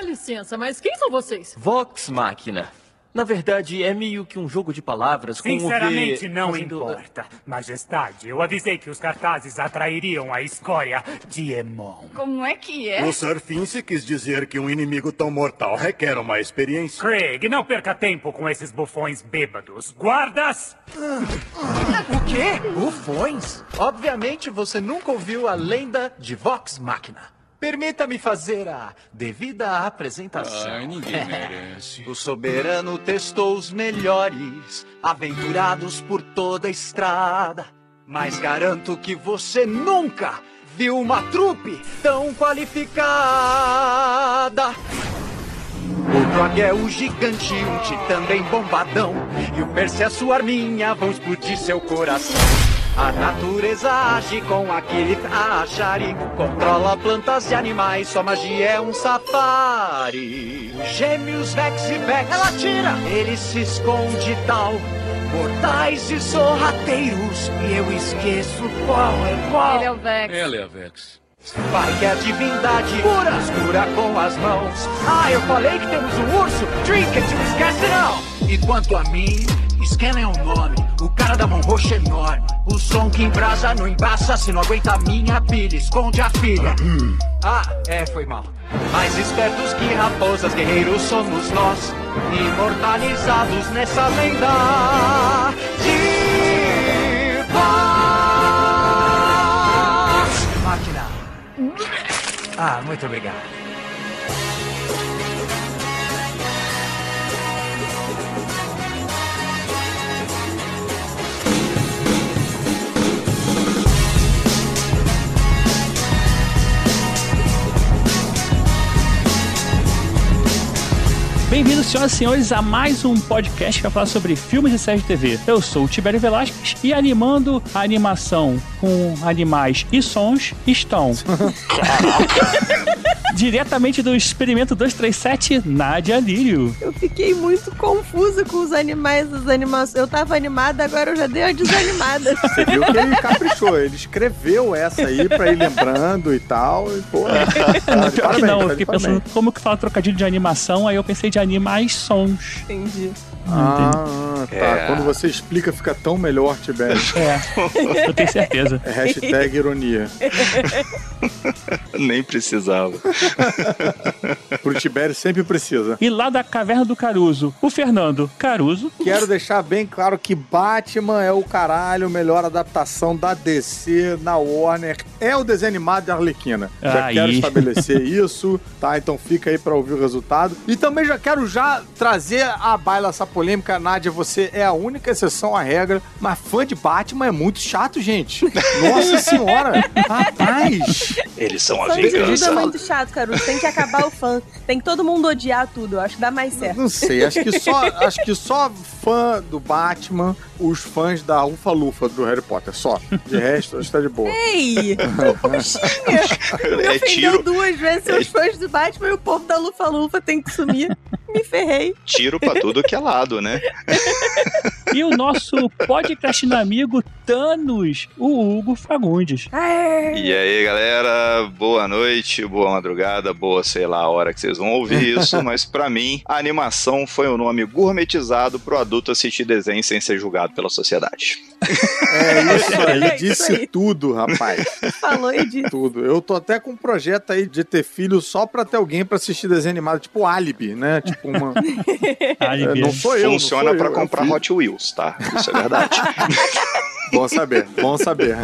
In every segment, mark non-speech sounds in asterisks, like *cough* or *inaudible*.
Dá licença, mas quem são vocês? Vox Máquina. Na verdade, é meio que um jogo de palavras com Sinceramente, o V... não fazendo- importa. Majestade, eu avisei que os cartazes atrairiam a escória de Emon. Como é que é? O Sir Fince quis dizer que um inimigo tão mortal requer uma experiência. Craig, não perca tempo com esses bufões bêbados. Guardas! O quê? Bufões? Obviamente você nunca ouviu a lenda de Vox Machina. Permita-me fazer a devida apresentação. Ai, ninguém merece. *laughs* O soberano testou os melhores, aventurados por toda a estrada. Mas garanto que você nunca viu uma trupe tão qualificada. O Drog é o gigante, um titã bem bombadão. E o é sua arminha, vão explodir seu coração. A natureza age com aquele achari. Controla plantas e animais, sua magia é um safari. Gêmeos Vex e Vex, ela tira, ele se esconde tal. Mortais e sorrateiros, e eu esqueço qual é qual. Ele é o Vex. Ela é a Vex. Pai que é a divindade pura, escura com as mãos. Ah, eu falei que temos um urso. Trinket, não esquece não. E quanto a mim, Scanner é o nome. O cara da mão roxa enorme. O som que embrasa não embaça. Se não aguenta a minha pilha, esconde a filha. Ah, é, foi mal. Mais espertos que raposas, guerreiros somos nós. Imortalizados nessa lenda de Vox Máquina. Ah, muito obrigado. Bem-vindos, senhoras e senhores, a mais um podcast que vai falar sobre filmes e séries de TV. Eu sou o Tibério Velasquez e animando a animação com animais e sons estão. *laughs* *laughs* Diretamente do Experimento 237, Nádia Lírio. Eu fiquei muito confusa com os animais, as animações. Eu tava animada, agora eu já dei uma desanimada. *laughs* Você viu que ele caprichou, ele escreveu essa aí pra ir lembrando e tal. E, pô, tá de Pior que não, tá eu fiquei pensando como que fala trocadilho de animação, aí eu pensei de animais sons. Entendi. Ah, tá. É. Quando você explica, fica tão melhor, Tibério. É, eu tenho certeza. É hashtag ironia. *laughs* Nem precisava. *laughs* Pro Tibério sempre precisa. E lá da Caverna do Caruso, o Fernando Caruso. Quero deixar bem claro que Batman é o caralho, melhor adaptação da DC na Warner. É o desenho animado de Arlequina. Já Aí. quero estabelecer *laughs* isso, tá? Então fica aí pra ouvir o resultado. E também já quero já trazer à baila essa polêmica. Nádia, você é a única exceção à regra, mas fã de Batman é muito chato, gente. Nossa *laughs* senhora! Rapaz! Eles são a Fã de tudo vingança. é muito chato, cara. Tem que acabar o fã. Tem que todo mundo odiar tudo. Eu acho que dá mais certo. Não sei, acho que só, *laughs* acho que só fã do Batman, os fãs da Ufa Lufa do Harry Potter, só. De resto, acho que tá de boa. Ei! *laughs* Me É ofendeu tiro, duas vezes seus fãs do Batman e o povo da Lufa Lufa tem que sumir. *laughs* Me ferrei. tiro pra tudo que é lado, né? *laughs* E o nosso podcastinho amigo Thanos, o Hugo Fagundes. E aí, galera, boa noite, boa madrugada, boa, sei lá, a hora que vocês vão ouvir *laughs* isso, mas pra mim, a animação foi um nome gourmetizado pro adulto assistir desenho sem ser julgado pela sociedade. É isso aí, É isso disse aí. tudo, rapaz. Falou e disse. Tudo. Eu tô até com um projeto aí de ter filho só pra ter alguém pra assistir desenho animado, tipo Alibi, né? Tipo uma. *laughs* Ai, É, não sou eu. Funciona não sou pra eu, é comprar filho. Hot Wheels, tá? Isso é verdade. *laughs* Bom saber, bom saber.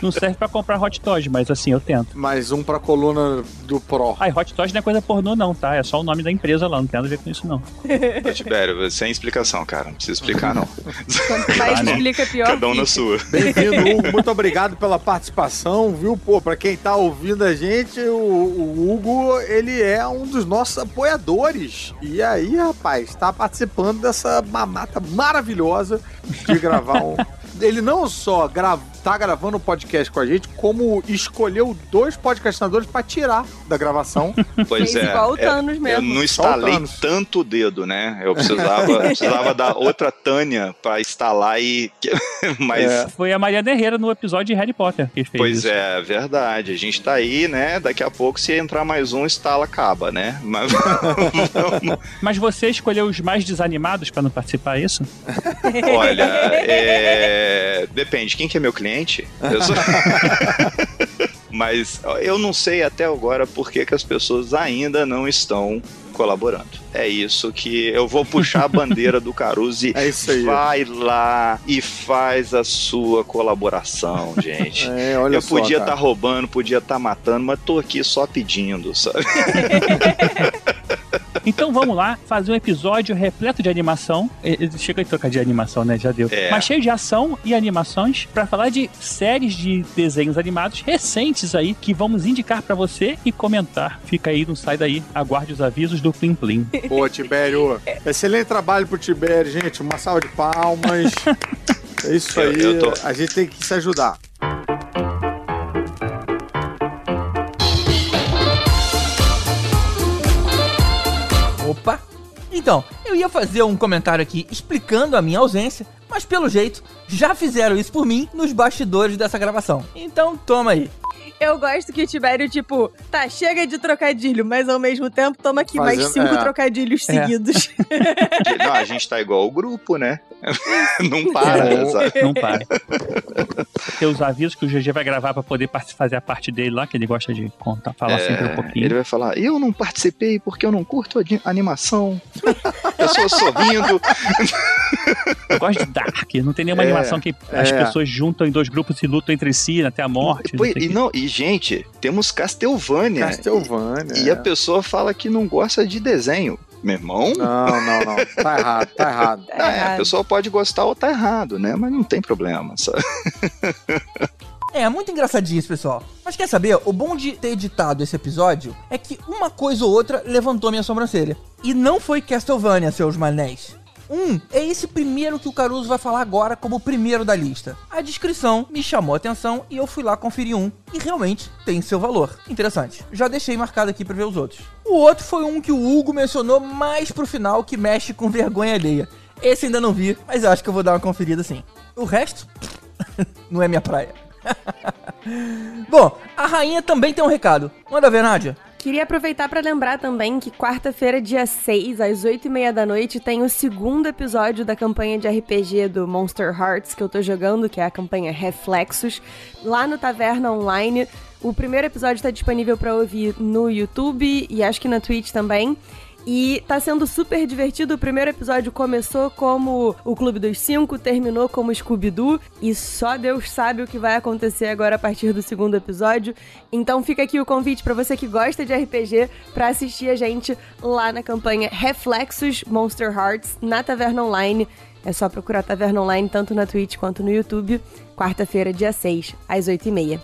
Não serve pra comprar Hot Toys, mas assim, eu tento. Mais um pra coluna do Pro. Ai, Hot Toys não é coisa pornô não, tá? É só o nome da empresa lá, não tem nada a ver com isso não. Ô, Tibério, sem explicação, cara. Não precisa explicar, não. Quanto mais explica, pior. Cada um na sua. Bem-vindo, Hugo. Muito obrigado pela participação, viu? Pô, pra quem tá ouvindo a gente, o, o Hugo, ele é um dos nossos apoiadores. E aí, rapaz, tá participando dessa mamata maravilhosa de gravar um. *laughs* Ele não só gra... tá gravando o podcast com a gente, como escolheu dois podcastinadores pra tirar da gravação. *laughs* Pois é. igual o é, Thanos eu mesmo. não Só o instalei tanto o dedo, né? Eu precisava, eu *laughs* precisava da outra Tânia pra instalar e. *laughs* Mas. É. Foi a Mariana Herrera no episódio de Harry Potter que fez Pois isso. é, verdade. A gente tá aí, né? Daqui a pouco, se entrar mais um, instala, acaba, né? Mas Mas você escolheu os mais desanimados pra não participar, é isso? olha, é... depende. Quem que é meu cliente? Eu *laughs* sou- Mas eu não sei até agora por que, que as pessoas ainda não estão colaborando. É isso que eu vou puxar a bandeira do Caruso e *laughs* É isso aí. vai lá e faz a sua colaboração, gente. *laughs* É, olha eu só, podia estar roubando, podia estar matando, mas tô aqui só pedindo, sabe? Então vamos lá, fazer um episódio repleto de animação. Chega de trocar de animação, né? Já deu. É. Mas cheio de ação e animações pra falar de séries de desenhos animados recentes aí que vamos indicar pra você e comentar. Fica aí, não sai daí. Aguarde os avisos do Plim Plim. *laughs* Pô, Tibério. Excelente trabalho pro Tibério, gente. Uma salva de palmas. *laughs* É isso Eu- aí. eu tô- A gente tem que se ajudar. Opa! Então, eu ia fazer um comentário aqui explicando a minha ausência, mas pelo jeito já fizeram isso por mim nos bastidores dessa gravação. Então, toma aí. Eu gosto que o Tibério, tipo, tá, chega de trocadilho, mas ao mesmo tempo toma aqui mais Fazendo- cinco é. trocadilhos É. seguidos. *laughs* Não, a gente tá igual o grupo, né? *laughs* Não para, É. sabe? Não para. Tem os avisos que o GG vai gravar pra poder fazer a parte dele lá, que ele gosta de contar, falar sempre um É, pouquinho. ele vai falar, eu não participei porque eu não curto ani- animação. *laughs* Pessoas sorrindo. Eu gosto de Dark. Não tem nenhuma É, animação que as é. pessoas juntam em dois grupos e lutam entre si até a morte. Pô, não e, não, e, gente, temos Castlevania. Castlevania. E a pessoa fala que não gosta de desenho. Meu irmão? Não, não, não. Tá errado, tá errado. Tá É, a errado. pessoa pode gostar ou tá errado, né? Mas não tem problema, sabe? É, muito engraçadinho isso, pessoal. Mas quer saber? O bom de ter editado esse episódio é que uma coisa ou outra levantou minha sobrancelha. E não foi Castlevania, seus manés. Um é esse primeiro que o Caruso vai falar agora como o primeiro da lista. A descrição me chamou a atenção e eu fui lá conferir um. E realmente tem seu valor. Interessante. Já deixei marcado aqui pra ver os outros. O outro foi um que o Hugo mencionou mais pro final que mexe com vergonha alheia. Esse ainda não vi, mas eu acho que eu vou dar uma conferida sim. O resto, *laughs* não é minha praia. *laughs* Bom, a rainha também tem um recado. Manda ver, Nádia. Queria aproveitar pra lembrar também que quarta-feira, dia 6, às 8h30 da noite, tem o segundo episódio da campanha de RPG do Monster Hearts que eu tô jogando, que é a campanha Reflexos, lá no Taverna Online. O primeiro episódio tá disponível pra ouvir no YouTube e acho que na Twitch também. E tá sendo super divertido. O primeiro episódio começou como o Clube dos Cinco, terminou como Scooby-Doo. E só Deus sabe o que vai acontecer agora a partir do segundo episódio. Então fica aqui o convite pra você que gosta de RPG pra assistir a gente lá na campanha Reflexos Monster Hearts na Taverna Online. É só procurar Taverna Online tanto na Twitch quanto no YouTube. Quarta-feira, dia 6, às 8h30.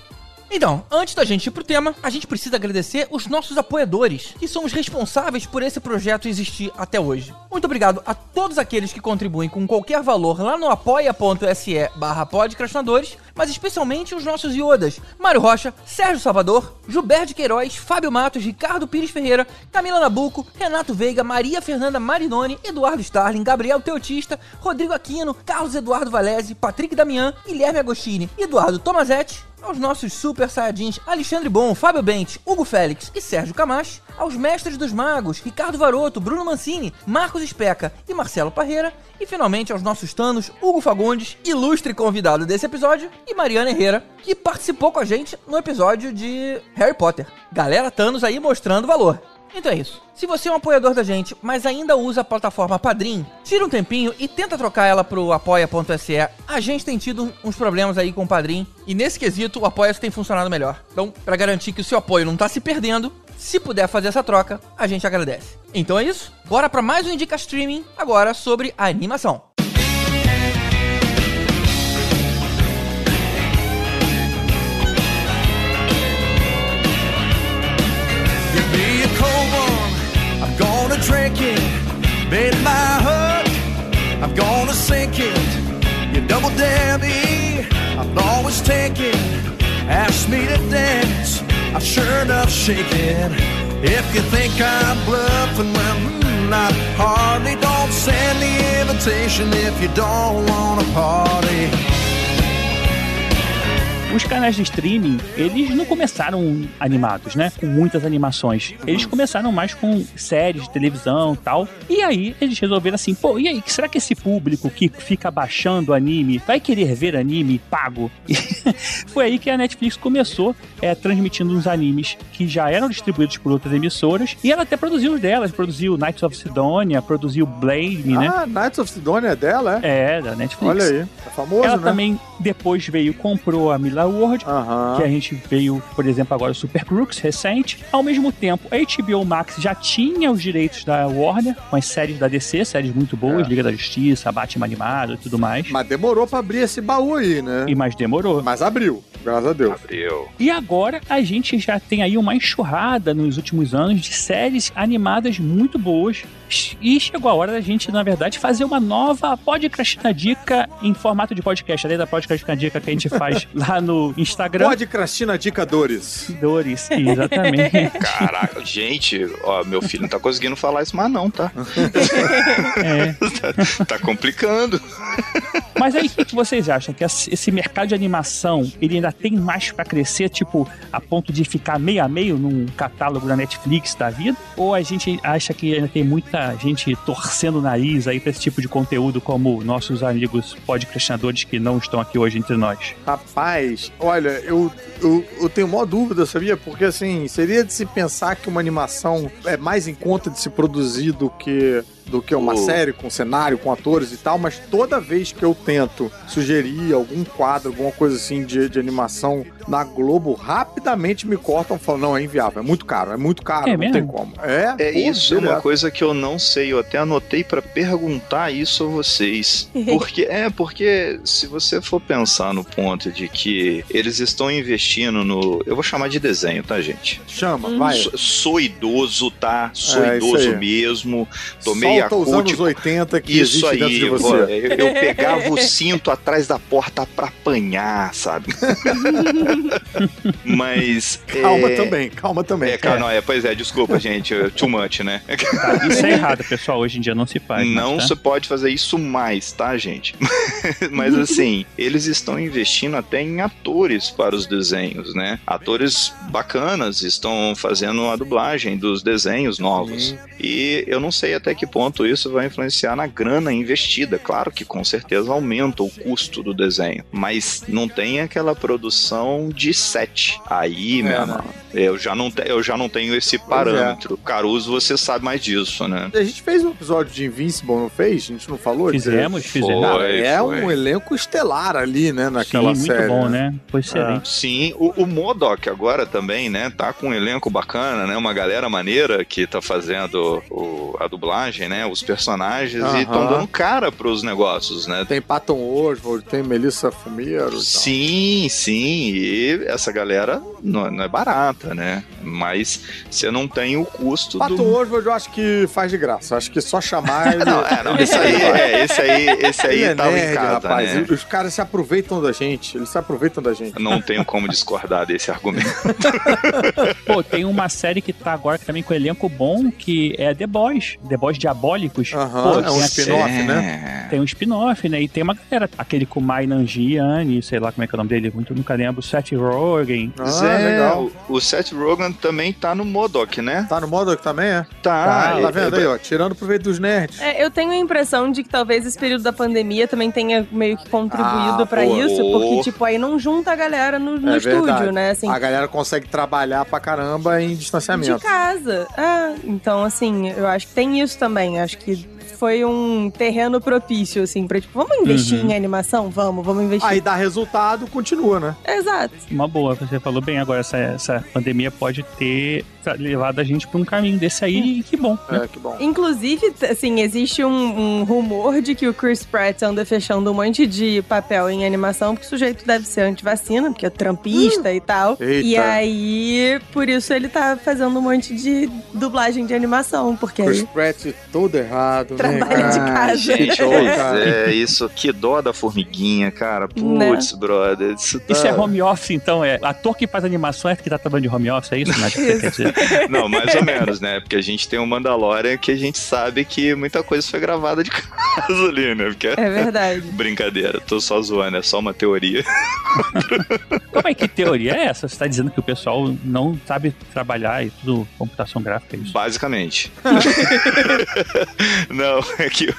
Então, antes da gente ir pro tema, a gente precisa agradecer os nossos apoiadores, que são os responsáveis por esse projeto existir até hoje. Muito obrigado a todos aqueles que contribuem com qualquer valor lá no apoia.se barra podcastinadores, mas especialmente os nossos iodas, Mário Rocha, Sérgio Salvador, Gilberto Queiroz, Fábio Matos, Ricardo Pires Ferreira, Camila Nabuco, Renato Veiga, Maria Fernanda Marinoni, Eduardo Starling, Gabriel Teotista, Rodrigo Aquino, Carlos Eduardo Valese, Patrick Damian, Guilherme Agostini, Eduardo Tomazetti, aos nossos super saiyajins Alexandre Bom, Fábio Bente, Hugo Félix e Sérgio Camacho, aos mestres dos magos Ricardo Varoto, Bruno Mancini, Marcos Especa e Marcelo Parreira, e finalmente aos nossos tanos Hugo Fagundes, ilustre convidado desse episódio, e Mariana Herrera, que participou com a gente no episódio de Harry Potter. Galera Thanos aí mostrando valor. Então é isso. Se você é um apoiador da gente, mas ainda usa a plataforma Padrim, tira um tempinho e tenta trocar ela pro apoia.se. A gente tem tido uns problemas aí com o Padrim e nesse quesito o apoia tem funcionado melhor. Então, para garantir que o seu apoio não tá se perdendo, se puder fazer essa troca, a gente agradece. Então é isso. Bora para mais um Indica Streaming agora sobre a animação. I'm gonna sink it. You double me, I'll always taking. Ask me to dance, I'm sure enough shaking. If you think I'm bluffing, well, mm, not hardly. Don't send the invitation if you don't wanna party. Os canais de streaming, eles não começaram animados, né? Com muitas animações. Eles começaram mais com séries de televisão e tal. E aí eles resolveram assim, pô, e aí, será que esse público que fica baixando anime vai querer ver anime pago? *laughs* E foi aí que a Netflix começou é, transmitindo uns animes que já eram distribuídos por outras emissoras. E ela até produziu os delas. Produziu Knights of Sidonia, produziu Blade, né? Ah, Knights of Sidonia é dela, é? É, da Netflix. Olha aí, é famoso, Ela né? também depois veio, comprou a Mila World, Aham. que a gente veio, por exemplo, agora o Super Crooks, recente. Ao mesmo tempo, a HBO Max já tinha os direitos da Warner, com as séries da DC, séries muito boas, É. Liga da Justiça, Batman animado e tudo mais. Mas demorou pra abrir esse baú aí, né? E mais demorou. Mas abriu, graças a Deus. Abriu. E agora a gente já tem aí uma enxurrada nos últimos anos de séries animadas muito boas. E chegou a hora da gente, na verdade, fazer uma nova Podcast na Dica em formato de podcast. Além da Podcast na Dica que a gente faz *laughs* lá no Instagram. Pode Crastina Dica Dores. Dores, exatamente. *laughs* Caraca, gente, ó, meu filho não tá conseguindo falar isso mais não, tá? *laughs* É. tá, tá complicando. Mas aí, o que, que vocês acham? Que esse mercado de animação, ele ainda tem mais pra crescer, tipo, a ponto de ficar meio a meio num catálogo da Netflix da vida? Ou a gente acha que ainda tem muita gente torcendo o nariz aí pra esse tipo de conteúdo, como nossos amigos podcastinadores que não estão aqui hoje entre nós? Rapaz, olha, eu, eu, eu tenho maior dúvida, sabia? Porque assim, seria de se pensar que uma animação é mais em conta de se produzir do que do que uma Oh. série com cenário, com atores e tal, mas toda vez que eu tento sugerir algum quadro, alguma coisa assim de, de animação na Globo, rapidamente me cortam e falam, não, é inviável, é muito caro, é muito caro, É não mesmo? tem como. É, É pô, isso, é uma coisa que eu não sei. Eu até anotei pra perguntar isso a vocês. *laughs* Porque é porque se você for pensar no ponto de que eles estão investindo no, eu vou chamar de desenho, tá, gente? Chama, vai. Sou, sou idoso, tá? Sou É, idoso mesmo. Tomei a Solta os anos 80 que Isso existe dentro aí, de pô, você. eu, eu pegava o cinto atrás da porta pra apanhar, sabe? *laughs* Mas. Calma é, também, calma também. É, cara, não, é, pois é, desculpa, gente, é too much, né? Tá, isso é errado, pessoal. Hoje em dia não se faz. Não tá? se pode fazer isso mais, tá, gente? *laughs* Mas assim, eles estão investindo até em atores para os desenhos, né? Atores bacanas estão fazendo a dublagem dos desenhos novos. E eu não sei até que ponto isso vai influenciar na grana investida. Claro que com certeza aumenta o custo do desenho, mas não tem aquela produção de set. Aí, meu É, irmão, eu já não, te- eu já não tenho esse parâmetro. Caruso, você sabe mais disso, né? A gente fez um episódio de Invincible, não fez? A gente não falou? Fizemos, fizemos. É foi. um elenco estelar ali, né, Sim, naquela muito série. bom, né? Foi excelente. Sim, o, o Modok agora também, né? Tá com um elenco bacana, né? Uma galera maneira que tá fazendo o- a dublagem, né? Os personagens e estão dando cara pros negócios, né? Tem Patton Oswald, tem Melissa Fumiero. tal. Sim, sim, e essa galera não, não é barata, né? Mas você não tem o custo Patton do. Oswald eu acho que faz de graça. Acho que só chamar *laughs* ele... Não, é, não, esse aí, *laughs* é, esse aí, esse aí Ele é tava nerd, em casa, rapaz. né? Os caras se aproveitam da gente. Eles se aproveitam da gente. Não tenho como discordar desse argumento. *laughs* Pô, tem uma série que tá agora também com elenco bom, que é The Boys. The Boys Diabólicos. Aham, Pô, é um spin-off, É. né? Tem um spin-off, né? E tem uma galera, aquele com Mai Nanjiani, sei lá como é que é o nome dele, muito nunca lembro, Seth Rogen. Ah, Zé, legal. O, o Seth Rogen também tá no Modok, né? Tá no modo que também é? Tá, é- tá vendo é- aí, ó? Tirando proveito dos nerds. É, eu tenho a impressão de que talvez esse período da pandemia também tenha meio que contribuído Ah, pra isso, porque, tipo, aí não junta a galera no, no É estúdio, verdade. né? Assim, A galera consegue trabalhar pra caramba em de distanciamento. casa. Ah, então, assim, eu acho que tem isso também. Acho que foi um terreno propício, assim, pra, tipo, vamos investir Uhum. em animação? Vamos, vamos investir. Aí dá resultado, continua, né? Exato. Uma boa, você falou bem agora, essa, essa pandemia pode ter levado a gente pra um caminho desse aí, e que bom. né? É, que bom. Inclusive, assim, existe um, um rumor de que o Chris Pratt anda fechando um monte de papel em animação, porque o sujeito deve ser antivacina, porque é trampista e tal. Eita. E aí, por isso ele tá fazendo um monte de dublagem de animação, porque Chris Pratt todo errado. traz trabalha de casa. Gente, *laughs* é, isso, que dó da formiguinha, cara. Putz, brother. Isso, tá... Isso é home office, então? É ator que faz animação é que tá trabalhando de home office, é isso, Nath? *laughs* Não, mais ou menos, né? Porque a gente tem o Mandalorian que a gente sabe que muita coisa foi gravada de *laughs* casa ali, né? Porque É verdade. Brincadeira, tô só zoando, é só uma teoria. Como é que teoria é essa? Você tá dizendo que o pessoal não sabe trabalhar e tudo computação gráfica, é isso? Basicamente. Não, *laughs* é que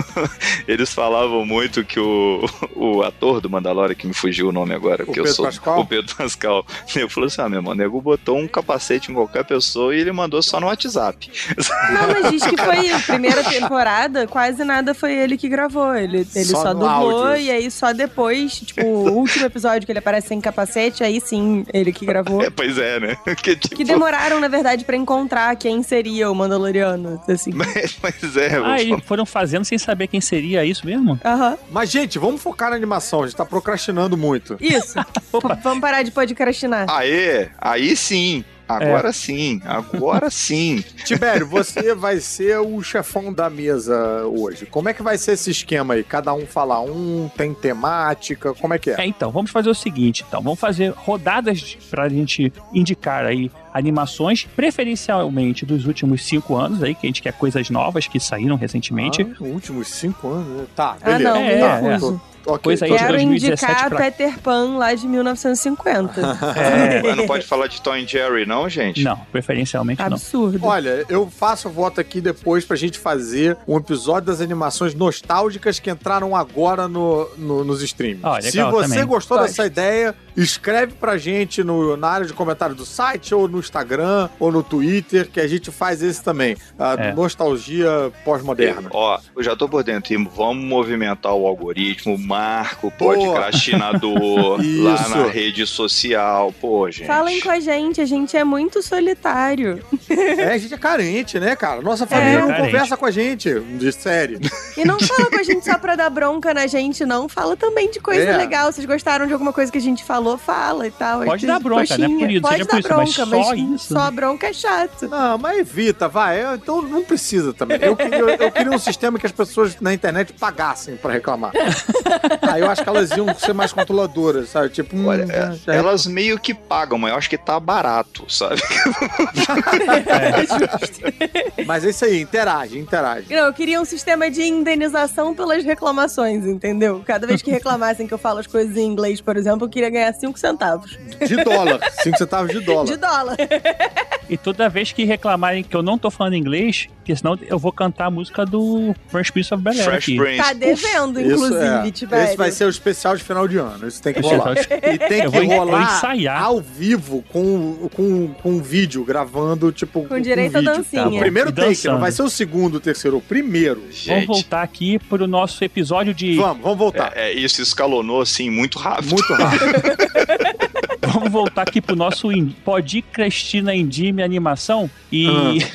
*laughs* eles falavam muito que o, o ator do Mandalorian, que me fugiu o nome agora, porque eu Pedro sou Pascal? o Pedro Pascal, ele falou assim: ah, meu irmão, o nego botou um capacete em qualquer pessoa e ele mandou só no WhatsApp. *laughs* Não, mas diz que foi a primeira temporada, quase nada foi ele que gravou. Ele, ele Só só, dublou áudio. e aí só depois, tipo, o último episódio que ele aparece sem capacete, aí sim, ele que gravou. É, pois é, né? Que, tipo, Que demoraram, na verdade, pra encontrar quem seria o Mandaloriano, assim. Pois é, Ah, eles foram fazendo sem saber quem seria isso mesmo? Aham. Mas, gente, vamos focar na animação. A gente tá procrastinando muito. Isso. *laughs* Vamos parar de podcastinar. Aê, aí sim. Agora sim, agora sim. *laughs* Tibério, você vai ser o chefão da mesa hoje. Como é que vai ser esse esquema aí? Cada um fala um, tem temática, como é que é? É, então, vamos fazer o seguinte, então, vamos fazer rodadas pra gente indicar aí animações, preferencialmente dos últimos cinco anos aí, que a gente quer coisas novas que saíram recentemente. Ah, últimos cinco anos, né? Tá, Ah, beleza. não, me É, recuso. Ok, Coisa aí de Quero 2017 indicar pra- Peter Pan lá de 1950. *laughs* É, Mas não pode falar de Tom e Jerry, não, gente? não, preferencialmente não. Absurdo. Olha, eu faço voto aqui depois pra gente fazer um episódio das animações nostálgicas que entraram agora no, no- nos streams. Ah, Se você também. gostou Gosto. dessa ideia, escreve pra gente no, na área de comentário do site, ou no Instagram, ou no Twitter, que a gente faz esse também. A É. nostalgia pós-moderna. Ó, eu já tô por dentro. E vamos movimentar o algoritmo, marca o Boa. podcastinador *laughs* lá na rede social. Pô, gente. Falem com a gente, a gente é muito solitário. É, a gente é carente, né, cara? Nossa família É. não conversa com a gente, de série. E não fala com a gente só pra dar bronca na gente, não. Fala também de coisa É. legal. Vocês gostaram de alguma coisa que a gente falou, fala e tal. Pode Aí, dar bronca, coxinha. não é por isso, Pode seja dar por isso, mas bronca, só mas isso, só né? bronca é chato. Não, mas evita, vai. É, Então não precisa também. Eu queria, eu queria um sistema que as pessoas na internet pagassem pra reclamar. *laughs* Aí eu acho que elas iam ser mais controladoras, sabe? Tipo, hum, Olha, é, já- elas meio que pagam, mas eu acho que tá barato, sabe? Mas é isso aí, interage, interage. Não, eu queria um sistema de indenização pelas reclamações, entendeu? Cada vez que reclamassem que eu falo as coisas em inglês, por exemplo, eu queria ganhar 5 centavos. De dólar. 5 centavos de dólar. De dólar. E toda vez que reclamarem que eu não tô falando inglês, porque senão eu vou cantar a música do Fresh Prince of Bel-Air Fresh aqui. Prince. Tá devendo, Isso inclusive, é. Tibério. Esse vai ser o especial de final de ano. Isso tem que rolar. é E tem Eu que vou- rolar ensaiar. ao vivo com, com, com um vídeo gravando, tipo, Com direito a vídeo. dancinha. O primeiro take, não vai ser o segundo, o terceiro, o primeiro. Vamos Gente, voltar aqui pro nosso episódio de. Vamos, vamos voltar. é, é, isso escalonou assim muito rápido. Muito *laughs* rápido. *laughs* Vamos voltar aqui pro nosso in- Podcastina Indime Animação. E. *laughs*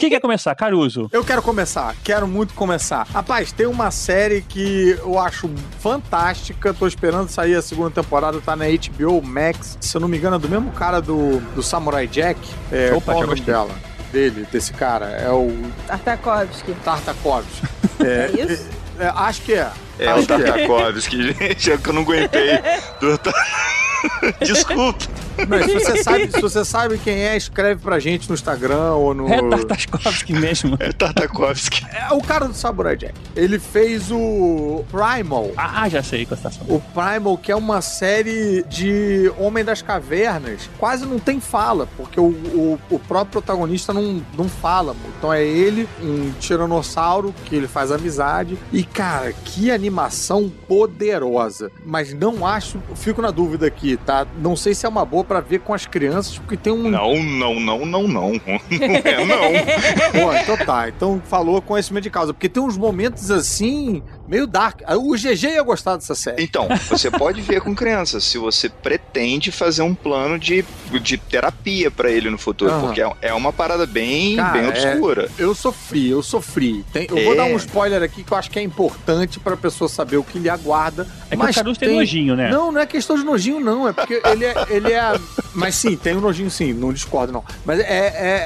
Quem quer começar? Caruso. Eu quero começar, quero muito começar. Rapaz, tem uma série que eu acho fantástica, tô esperando sair a segunda temporada, tá na HBO Max. Se eu não me engano, é do mesmo cara do, do Samurai Jack. É, Opa, qual já o nome gostei. dela? Dele, desse cara. É o Tartakovsky. Tartakovsky. É, É isso? é, acho que é. É o. Tartakovsky, *laughs* gente, é que eu não aguentei. Do- *laughs* Desculpa. Mas se você, sabe, se você sabe quem é, escreve pra gente no Instagram ou no. É Tartakovsky mesmo. É Tartakovsky. É o cara do Samurai Jack. Ele fez o Primal. Ah, já sei qual estação. O Primal, que é uma série de Homem das Cavernas, quase não tem fala, porque o, o, o próprio protagonista não, não fala. Então é ele, um tiranossauro, que ele faz amizade. E, cara, que animação poderosa. Mas não acho, fico na dúvida aqui, tá? Não sei se é uma boa pra ver com as crianças, porque tem um. Não, não, não, não, não. *laughs* Não é, não. Pô, então tá. Então falou conhecimento de causa. Porque tem uns momentos assim meio dark. O GG ia gostar dessa série. Então, você *laughs* pode ver com crianças se você pretende fazer um plano de, de terapia pra ele no futuro, Aham. porque é, é uma parada bem, Cara, bem é- obscura. eu sofri, eu sofri. Tem- eu vou É. dar um spoiler aqui que eu acho que é importante pra pessoa saber o que lhe aguarda. É que o Caruso tem nojinho, né? Não, não é questão de nojinho, não. É porque ele é. Ele é... *laughs* Mas sim, tem um nojinho sim, não discordo, não. Mas é,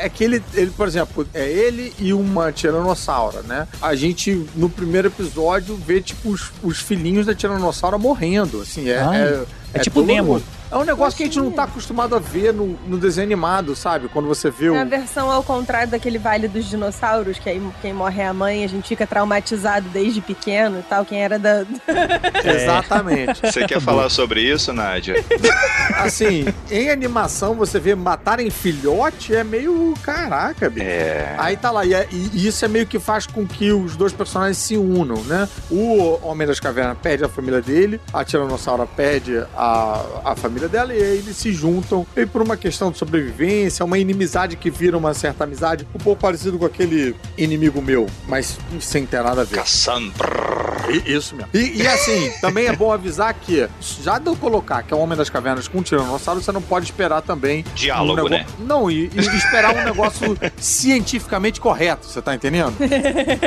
é, é que ele, ele, por exemplo, é ele e uma tiranossauro, né? A gente, no primeiro episódio, vê, tipo, os, os filhinhos da tiranossauro morrendo. Assim, é. Ai, é, é tipo doloroso. Nemo. É um negócio que a gente não tá acostumado a ver no, no desenho animado, sabe? Quando você vê o. É a versão ao contrário daquele Vale dos Dinossauros, que aí quem morre é a mãe, a gente fica traumatizado desde pequeno e tal. Quem era da. *laughs* Exatamente. Você quer falar sobre isso, Nádia? *laughs* Assim, em animação, você vê matarem filhote é meio. Caraca, bicho. É. Aí tá lá, e, é- e isso é meio que faz com que os dois personagens se unam, né? O Homem das Cavernas perde a família dele, a Tiranossauro perde a, a família dela, e aí eles se juntam. E por uma questão de sobrevivência, uma inimizade que vira uma certa amizade, um pouco parecido com aquele inimigo meu, mas sem ter nada a ver. Cassandra. Isso mesmo. E, e assim, também é bom avisar que, já de eu colocar que é o Homem das Cavernas com um Tiranossauro, você não pode esperar também. Diálogo, um né? Não, e, e esperar um negócio cientificamente correto, você tá entendendo?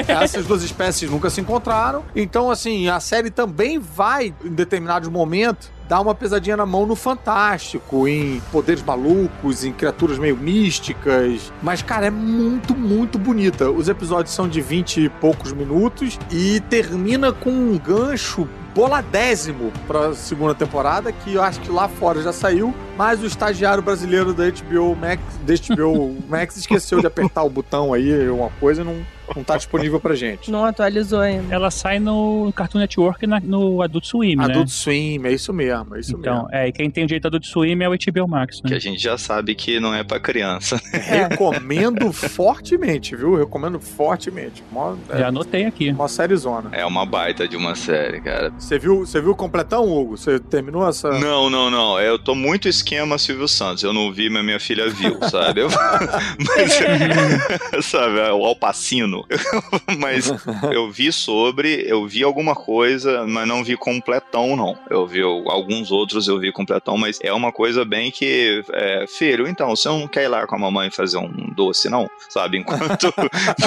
Essas duas espécies nunca se encontraram. Então, assim, a série também vai, em determinados momentos, dar uma pesadinha na mão no fantástico, em poderes malucos, em criaturas meio místicas. Mas, cara, é muito, muito bonita. Os episódios são de 20 e poucos minutos e termina com um gancho boladésimo pra segunda temporada, que eu acho que lá fora já saiu, mas o estagiário brasileiro da HBO Max, da HBO Max esqueceu de apertar o botão aí, uma coisa, e não, não tá disponível pra gente. Não atualizou ainda. Ela sai no Cartoon Network e na- no Adult Swim, né? Adult Swim, é isso mesmo, é isso Então, mesmo. é, e quem tem o direito do Adult Swim é o HBO Max, né? Que a gente já sabe que não é pra criança. *laughs* Recomendo fortemente, viu? Recomendo fortemente. Mó, é, Já anotei aqui. Mó sériezona. É uma baita de uma série, cara. Você viu, você viu completão, Hugo? Você terminou essa. Não, não, não. Eu tô muito esquema Silvio Santos. Eu não vi, mas minha filha viu, sabe? Eu- *laughs* mas, *laughs* sabe, é o Alpacino. *laughs* mas eu vi sobre, eu vi alguma coisa, mas não vi completão, não. Eu vi alguns outros, eu vi completão, mas é uma coisa bem que, é, filho, então, você não quer ir lá com a mamãe fazer um doce, não? Sabe? Enquanto.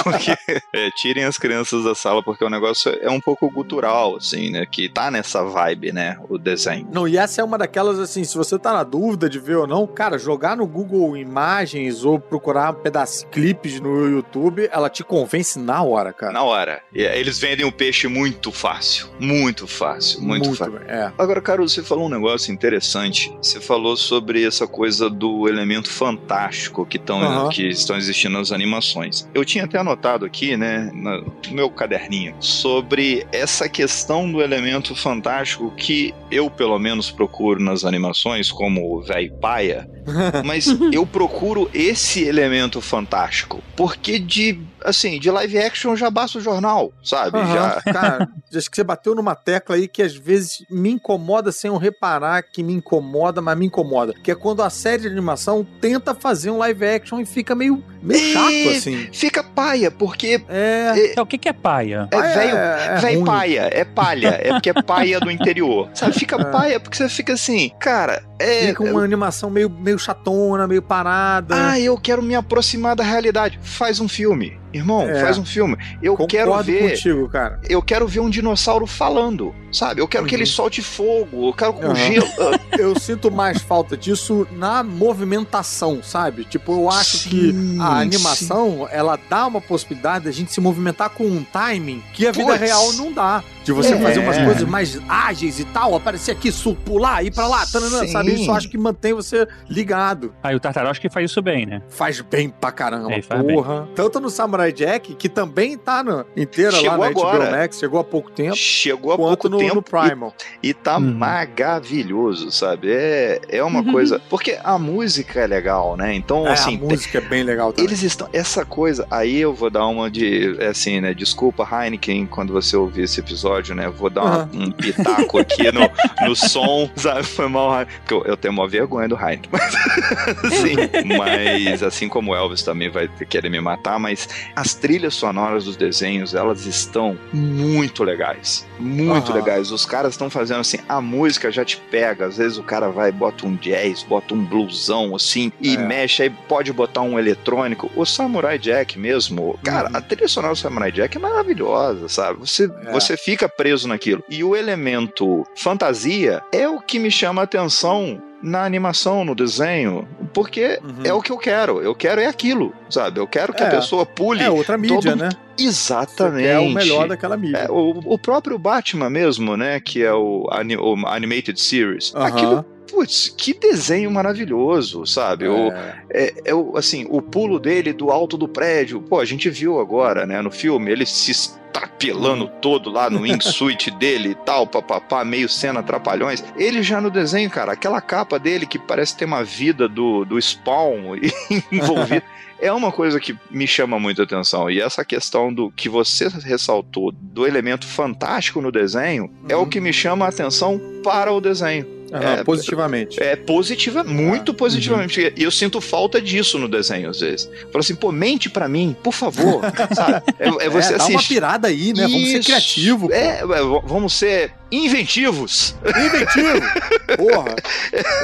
porque é, tirem as crianças da sala, porque o negócio é um pouco gutural, assim, né? Que tá nessa vibe, né? O desenho. Não, e essa é uma daquelas assim, se você tá na dúvida de ver ou não, cara, jogar no Google Imagens ou procurar pedaços, clipes no YouTube, ela te convence na hora, cara. Na hora. E Eles vendem o peixe muito fácil. Muito fácil. Muito, fácil. bem, é. Agora, Caruso, você falou um negócio interessante. Você falou sobre essa coisa do elemento fantástico que, tão, Aham. que estão existindo nas animações. Eu tinha até anotado aqui, né, no meu caderninho, sobre essa questão do elemento fantástico que eu, pelo menos, procuro nas animações, como o véi paia, *laughs* mas eu procuro esse elemento fantástico. Porque de, assim, de live action já basta o jornal, sabe? Aham, Já. *laughs* Cara, acho que você bateu numa tecla aí que às vezes me incomoda sem eu reparar que me incomoda, mas me incomoda. Que é quando a série de animação tenta fazer um live action e fica meio, meio chato, assim. Fica paia, porque. É. Então, o que, que é paia? É velho, é velho ruim. paia, é palha, é porque é paia do interior. *laughs* Sabe, fica paia porque você fica assim, cara, é. Fica uma animação meio, meio chatona, meio parada. Ah, eu quero me aproximar da realidade. Faz um filme. Irmão, É. faz um filme. Eu quero ver. contigo, cara. Eu quero ver um dinossauro falando, sabe? Eu quero que ele solte fogo, eu quero com Uhum. gelo. *laughs* Eu sinto mais falta disso na movimentação, sabe? Tipo, eu acho Sim, que a animação, ela dá uma possibilidade da gente se movimentar com um timing que a vida Puts. real não dá. De você É. fazer umas coisas mais ágeis e tal, aparecer aqui, pular, ir pra lá, tananã, Sim. sabe? Isso eu acho que mantém você ligado. Aí o Tartarovsky faz isso bem, né? Faz bem pra caramba, É, porra. Tanto no Samurai Jack, que também tá no, inteira Chegou lá na agora. HBO Max, chegou há pouco tempo. Chegou há pouco no, tempo no Primal. E, e tá Uhum. maravilhoso, sabe? É, é uma coisa. Porque a música é legal, né? Então, É, assim. a música é bem legal também. Eles estão. Essa coisa. Aí eu vou dar uma de. é Assim, né? Desculpa, Heineken, quando você ouvir esse episódio. Episódio, né? Vou dar uma- um pitaco aqui no, no som, *laughs* sabe? Foi mal. Porque eu, eu tenho uma vergonha do Heineken. Mas, *laughs* assim, mas assim como o Elvis também vai querer me matar, mas as trilhas sonoras dos desenhos, elas estão muito legais. Muito Aham. legais. Os caras estão fazendo assim, a música já te pega. Às vezes o cara vai, bota um jazz, bota um blusão, assim, e É. mexe, aí pode botar um eletrônico. O Samurai Jack mesmo, cara, a trilha sonora do Samurai Jack é maravilhosa, sabe? Você, É. você fica preso naquilo. E o elemento fantasia é o que me chama a atenção na animação, no desenho, porque é o que eu quero. Eu quero é aquilo, sabe? Eu quero que a Uhum. É. pessoa pule. É outra mídia, todo- né? Exatamente. É o melhor daquela mídia. É, o, o próprio Batman mesmo, né? Que é o, o Animated Series. Aham. Aquilo, putz, que desenho maravilhoso, sabe? O, é, é o, assim, o pulo dele do alto do prédio. Pô, a gente viu agora, né? No filme, ele se estrapelando todo lá no *laughs* wingsuit dele e tal, papapá, meio cena trapalhões. Ele já no desenho, cara, aquela capa dele que parece ter uma vida do, do Spawn *laughs* envolvida. É uma coisa que me chama muita atenção. E essa questão do que você ressaltou do elemento fantástico no desenho é o que me chama a atenção para o desenho. Aham, é, positivamente. É positiva, muito positivamente. Uhum. E eu sinto falta disso no desenho, às vezes. Falo assim, pô, mente pra mim, por favor. *laughs* sabe? É, é você É, dá uma pirada aí, né? Vamos ser Isso. criativo. É, é, vamos ser inventivos. Inventivo! *laughs* Porra!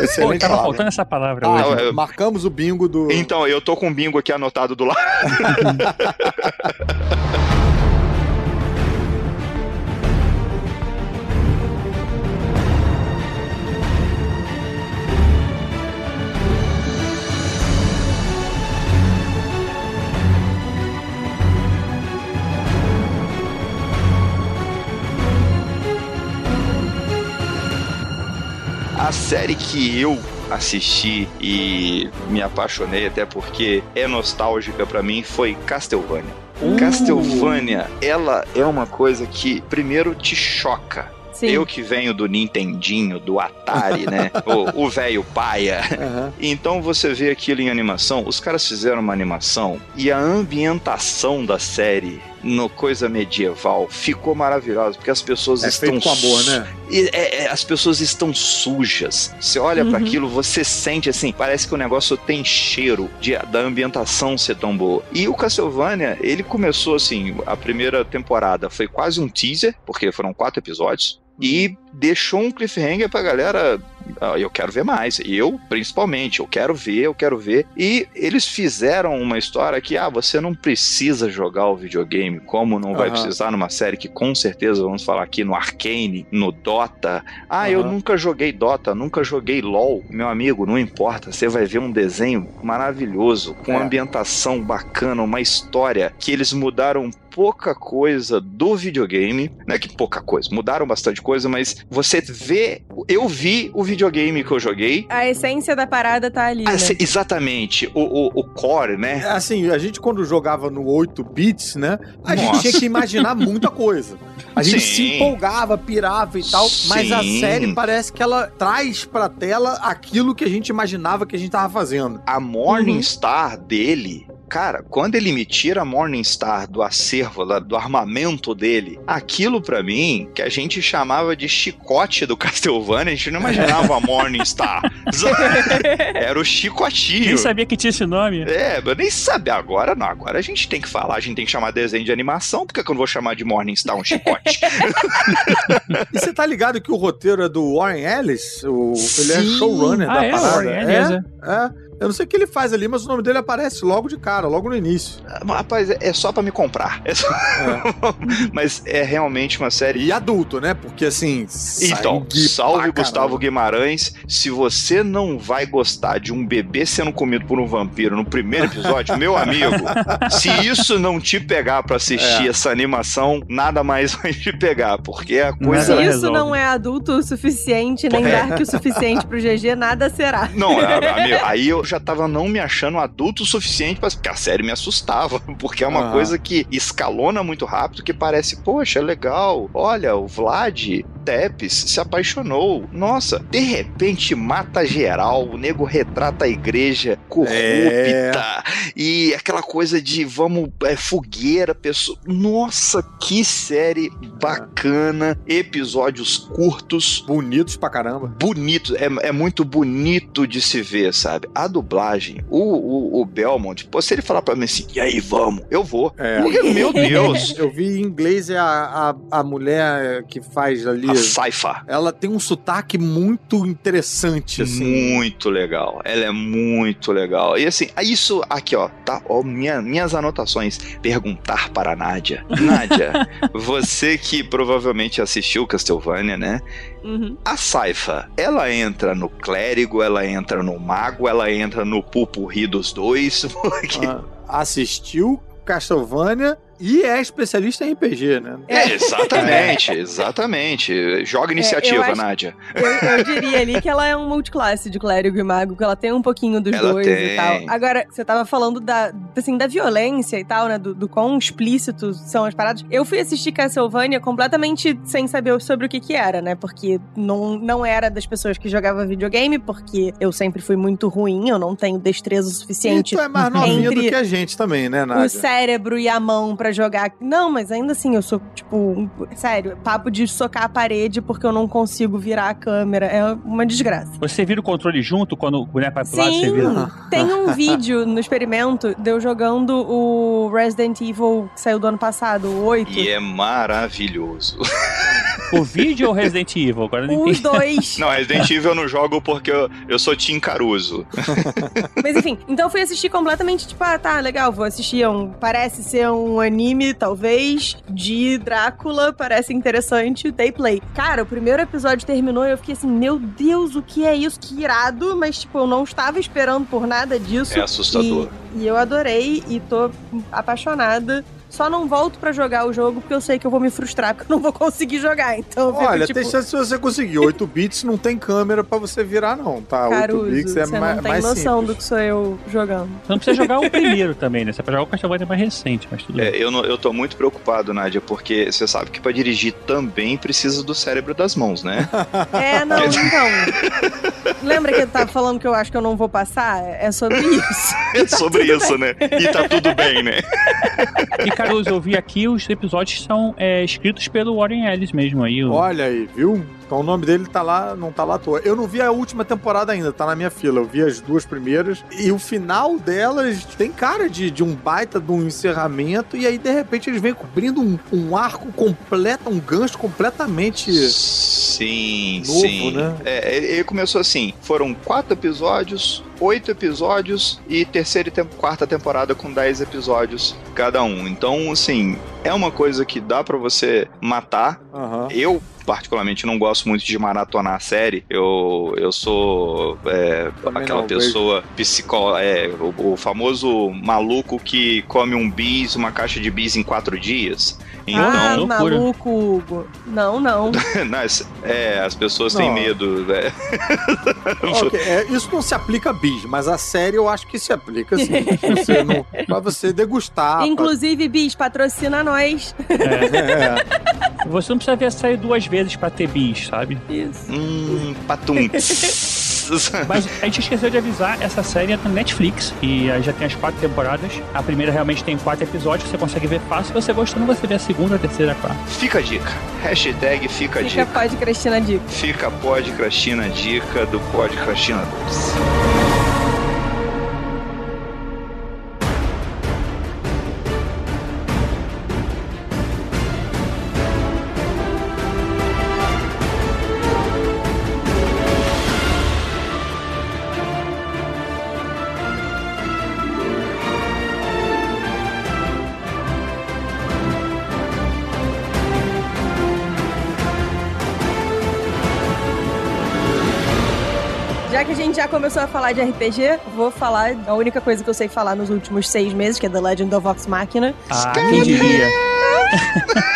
Excelente Pô, tava palavra. faltando essa palavra Ah, hoje. eu- marcamos o bingo do. Então, eu tô com o bingo aqui anotado do lado. *laughs* série que eu assisti e me apaixonei, até porque é nostálgica pra mim, foi Castlevania. Uh. Castlevania, ela é uma coisa que primeiro te choca. Sim. Eu que venho do Nintendinho, do Atari, né? *laughs* o o velho paia. Então você vê aquilo em animação, os caras fizeram uma animação e a ambientação da série no coisa medieval ficou maravilhosa, porque as pessoas É estão feito com amor, né? e, é, é, as pessoas estão sujas. Você olha pra Uhum. aquilo, você sente assim, parece que o negócio tem cheiro de, da ambientação ser tão boa. E o Castlevania, ele começou assim, a primeira temporada foi quase um teaser, porque foram quatro episódios. E deixou um cliffhanger pra galera. "Ah, eu quero ver mais. Eu, principalmente, eu quero ver, eu quero ver. E eles fizeram uma história que, ah, você não precisa jogar o videogame, como não vai precisar numa série que com certeza vamos falar aqui no Arcane, no Dota. Ah, eu Aham. nunca joguei Dota, nunca joguei LOL. Meu amigo, não importa, você vai ver um desenho maravilhoso, com É. ambientação bacana, uma história que eles mudaram pouca coisa do videogame. Não é que pouca coisa, mudaram bastante coisa, mas você vê. Eu vi o videogame que eu joguei. A essência da parada tá ali, Ah, né? se- exatamente, o, o, o core, né? É, Assim, a gente quando jogava no 8 bits, né? A gente Nossa. tinha que imaginar muita coisa. A gente Sim. se empolgava, pirava e tal, mas a Sim. série parece que ela traz pra tela aquilo que a gente imaginava que a gente tava fazendo. A Morningstar dele. Cara, quando ele me tira a Morningstar do acervo, lá, do armamento dele, aquilo pra mim, que a gente chamava de chicote do *laughs* Castlevania, a gente não imaginava a Morningstar. *laughs* Era o chicotinho. Nem sabia que tinha esse nome. É, eu nem sabia. Agora não, agora a gente tem que falar, a gente tem que chamar desenho de animação, porque que eu não vou chamar de Morningstar um chicote? *laughs* E você tá ligado que o roteiro é do Warren Ellis? O, ele é Sim. showrunner Ah, da é? parada. Warren Ellis, é, é. Eu não sei o que ele faz ali, mas o nome dele aparece logo de cara, logo no início. Rapaz, é só pra me comprar. É só- *laughs* Mas é realmente uma série. E adulto, né? Porque assim. Então, salve Gustavo. Guimarães. Se você não vai gostar de um bebê sendo comido por um vampiro no primeiro episódio, meu amigo, *laughs* se isso não te pegar pra assistir É. essa animação, nada mais vai te pegar, porque a Se coisa. isso não é adulto o suficiente, nem É. dark o suficiente pro GG, nada será. Não, é, amigo, aí eu já *laughs* tava não me achando adulto o suficiente, pra- porque a série me assustava, *laughs* porque é uma Aham. coisa que escalona muito rápido, que parece, poxa, legal, olha, o Vlad, Tepes se apaixonou. Nossa, de repente mata geral, o nego retrata a igreja corrupta É. e aquela coisa de vamos, é, fogueira, pessoa. Nossa, que série bacana, episódios curtos. Bonitos pra caramba. Bonito, é, é muito bonito de se ver, sabe? A dublagem, o, o, o Belmont, pô, se ele falar pra mim assim, e aí, vamos, eu vou. É. Porque, *laughs* meu Deus, *laughs* Eu vi em inglês é a, a, a mulher que faz ali. a Saifa. Ela tem um sotaque muito interessante, assim. Muito legal. Ela é muito legal. E assim, isso aqui, ó, tá? Ó, minha- minhas anotações. Perguntar para a Nádia. *laughs* Nádia, você que provavelmente assistiu Castlevania, né? Uhum. A Saifa, ela entra no clérigo, ela entra no mago, ela entra no pupurri dos dois. *laughs* Porque... Ah, assistiu Castlevania e é especialista em RPG, né? É, exatamente, exatamente. Joga iniciativa, eu acho- Nádia. Eu, eu diria ali que ela é um multiclasse de clérigo e mago, que ela tem um pouquinho dos Ela dois tem. e tal. Agora, você tava falando da, assim, da violência e tal, né? Do, do quão explícitos são as paradas. Eu fui assistir Castlevania completamente sem saber sobre o que que era, né? Porque não, não era das pessoas que jogavam videogame, porque eu sempre fui muito ruim, eu não tenho destreza E suficiente tu é mais novinha do que a gente também, né, o Nádia? cérebro e a mão pra jogar. Não, mas ainda assim, eu sou, tipo, um- sério, papo de socar a parede porque eu não consigo virar a câmera. É uma desgraça. Você vira o controle junto quando o boneco vai pro lado, você Sim, vira. tem um *laughs* vídeo no experimento de eu jogando o Resident Evil que saiu do ano passado, o 8. E é maravilhoso. O vídeo ou Resident Evil? Agora não Os dois. Não, Resident Evil eu não jogo porque eu, eu sou Tim Caruso. Mas enfim, então eu fui assistir completamente, tipo, ah, tá, legal, vou assistir um. Parece ser um anime, talvez, de Drácula, parece interessante, dei play. Cara, o primeiro episódio terminou e eu fiquei assim, meu Deus, o que é isso? Que irado, mas, tipo, eu não estava esperando por nada disso. É assustador. E, e eu adorei e tô apaixonada. Só não volto pra jogar o jogo porque eu sei que eu vou me frustrar, porque eu não vou conseguir jogar. Então Olha, tipo, tem chance de você conseguir. 8 bits não tem câmera pra você virar, não, tá? 8 Caruso, bits é você não tem mais noção simples. do que sou eu jogando. Você não precisa jogar o *laughs* primeiro também, né? Você pode jogar o Castlevania mais recente, mas tudo bem. É, eu, não- eu tô muito preocupado, Nádia, porque você sabe que pra dirigir também precisa do cérebro das mãos, né? É, não, então. *laughs* Lembra que eu tava falando que eu acho que eu não vou passar? É sobre isso. É sobre isso, né? E tá tudo bem, né? *laughs* E, Caruso, eu vi aqui, os episódios são é, escritos pelo Warren Ellis mesmo aí. o- Olha aí, viu? Então o nome dele tá lá, não tá lá à toa. Eu não vi a última temporada ainda, tá na minha fila. Eu vi as duas primeiras. E o final delas tem cara de, de um baita de um encerramento. E aí, de repente, eles vêm cobrindo um, um arco completo, um gancho completamente. Sim, Novo, sim. né? É, ele ele começou assim: foram quatro episódios, oito episódios e terceira e tem- quarta temporada com dez episódios cada um. Então, assim, é uma coisa que dá pra você matar. Aham. Eu, particularmente, não gosto muito de maratonar a série. Eu, eu sou é, aquela não, pessoa psicó, é, o, o famoso maluco que come um bis, uma caixa de bis em quatro dias. Então, Ai, loucura. maluco, Hugo. Não, não. *laughs* Nas- é, as pessoas têm Não. medo. né? Ok, é, isso não se aplica a bis, mas a série eu acho que se aplica sim. *laughs* Você não, pra você degustar. pra- Inclusive, Bis, patrocina nós. É. Você não precisa ver a série duas vezes pra ter bis, sabe? Isso. Hum, patum. *laughs* Mas a gente esqueceu de avisar, essa série é da Netflix e já tem as quatro temporadas. A primeira realmente tem quatro episódios, você consegue ver fácil. Se você gostando, você vê a segunda, a terceira, a quarta. Fica a dica. Hashtag fica a Fica dica. pode Cristina Dica. Fica Pod Crastina Dica do Pod Crastina 2. Começou a falar de RPG, vou falar a única coisa que eu sei falar nos últimos seis meses, que é The Legend of Vox Machina, Ah, quem diria?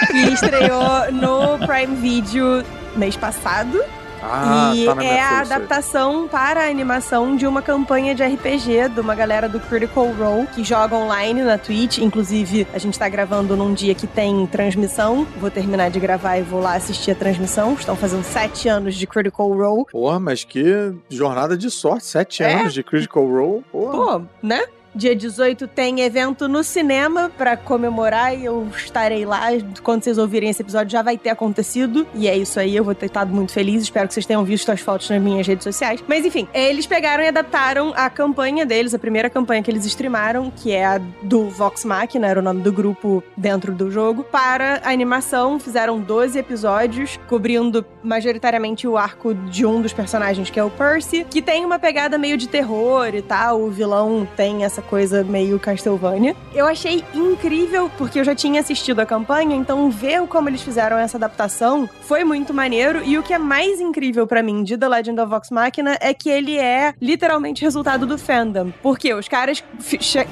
que estreou no Prime Video mês passado. Ah, e tá é a adaptação para a animação de uma campanha de RPG de uma galera do Critical Role que joga online na Twitch. Inclusive, a gente tá gravando num dia que tem transmissão. Vou terminar de gravar e vou lá assistir a transmissão. Estão fazendo sete anos de Critical Role. Porra, mas que jornada de sorte. Sete É? anos de Critical Role. Porra. Pô, né? Dia 18 tem evento no cinema pra comemorar e eu estarei lá. Quando vocês ouvirem esse episódio já vai ter acontecido. E é isso aí, eu vou ter estado muito feliz. Espero que vocês tenham visto as fotos nas minhas redes sociais. Mas enfim, eles pegaram e adaptaram a campanha deles, a primeira campanha que eles streamaram, que é a do Vox Machina, era o nome do grupo dentro do jogo, para a animação. Fizeram 12 episódios, cobrindo majoritariamente o arco de um dos personagens, que é o Percy, que tem uma pegada meio de terror e tal. O vilão tem essa coisa meio Castlevania. Eu achei incrível, porque eu já tinha assistido a campanha, então ver como eles fizeram essa adaptação foi muito maneiro. E o que é mais incrível pra mim de The Legend of Vox Machina é que ele é literalmente resultado do fandom. Porque os caras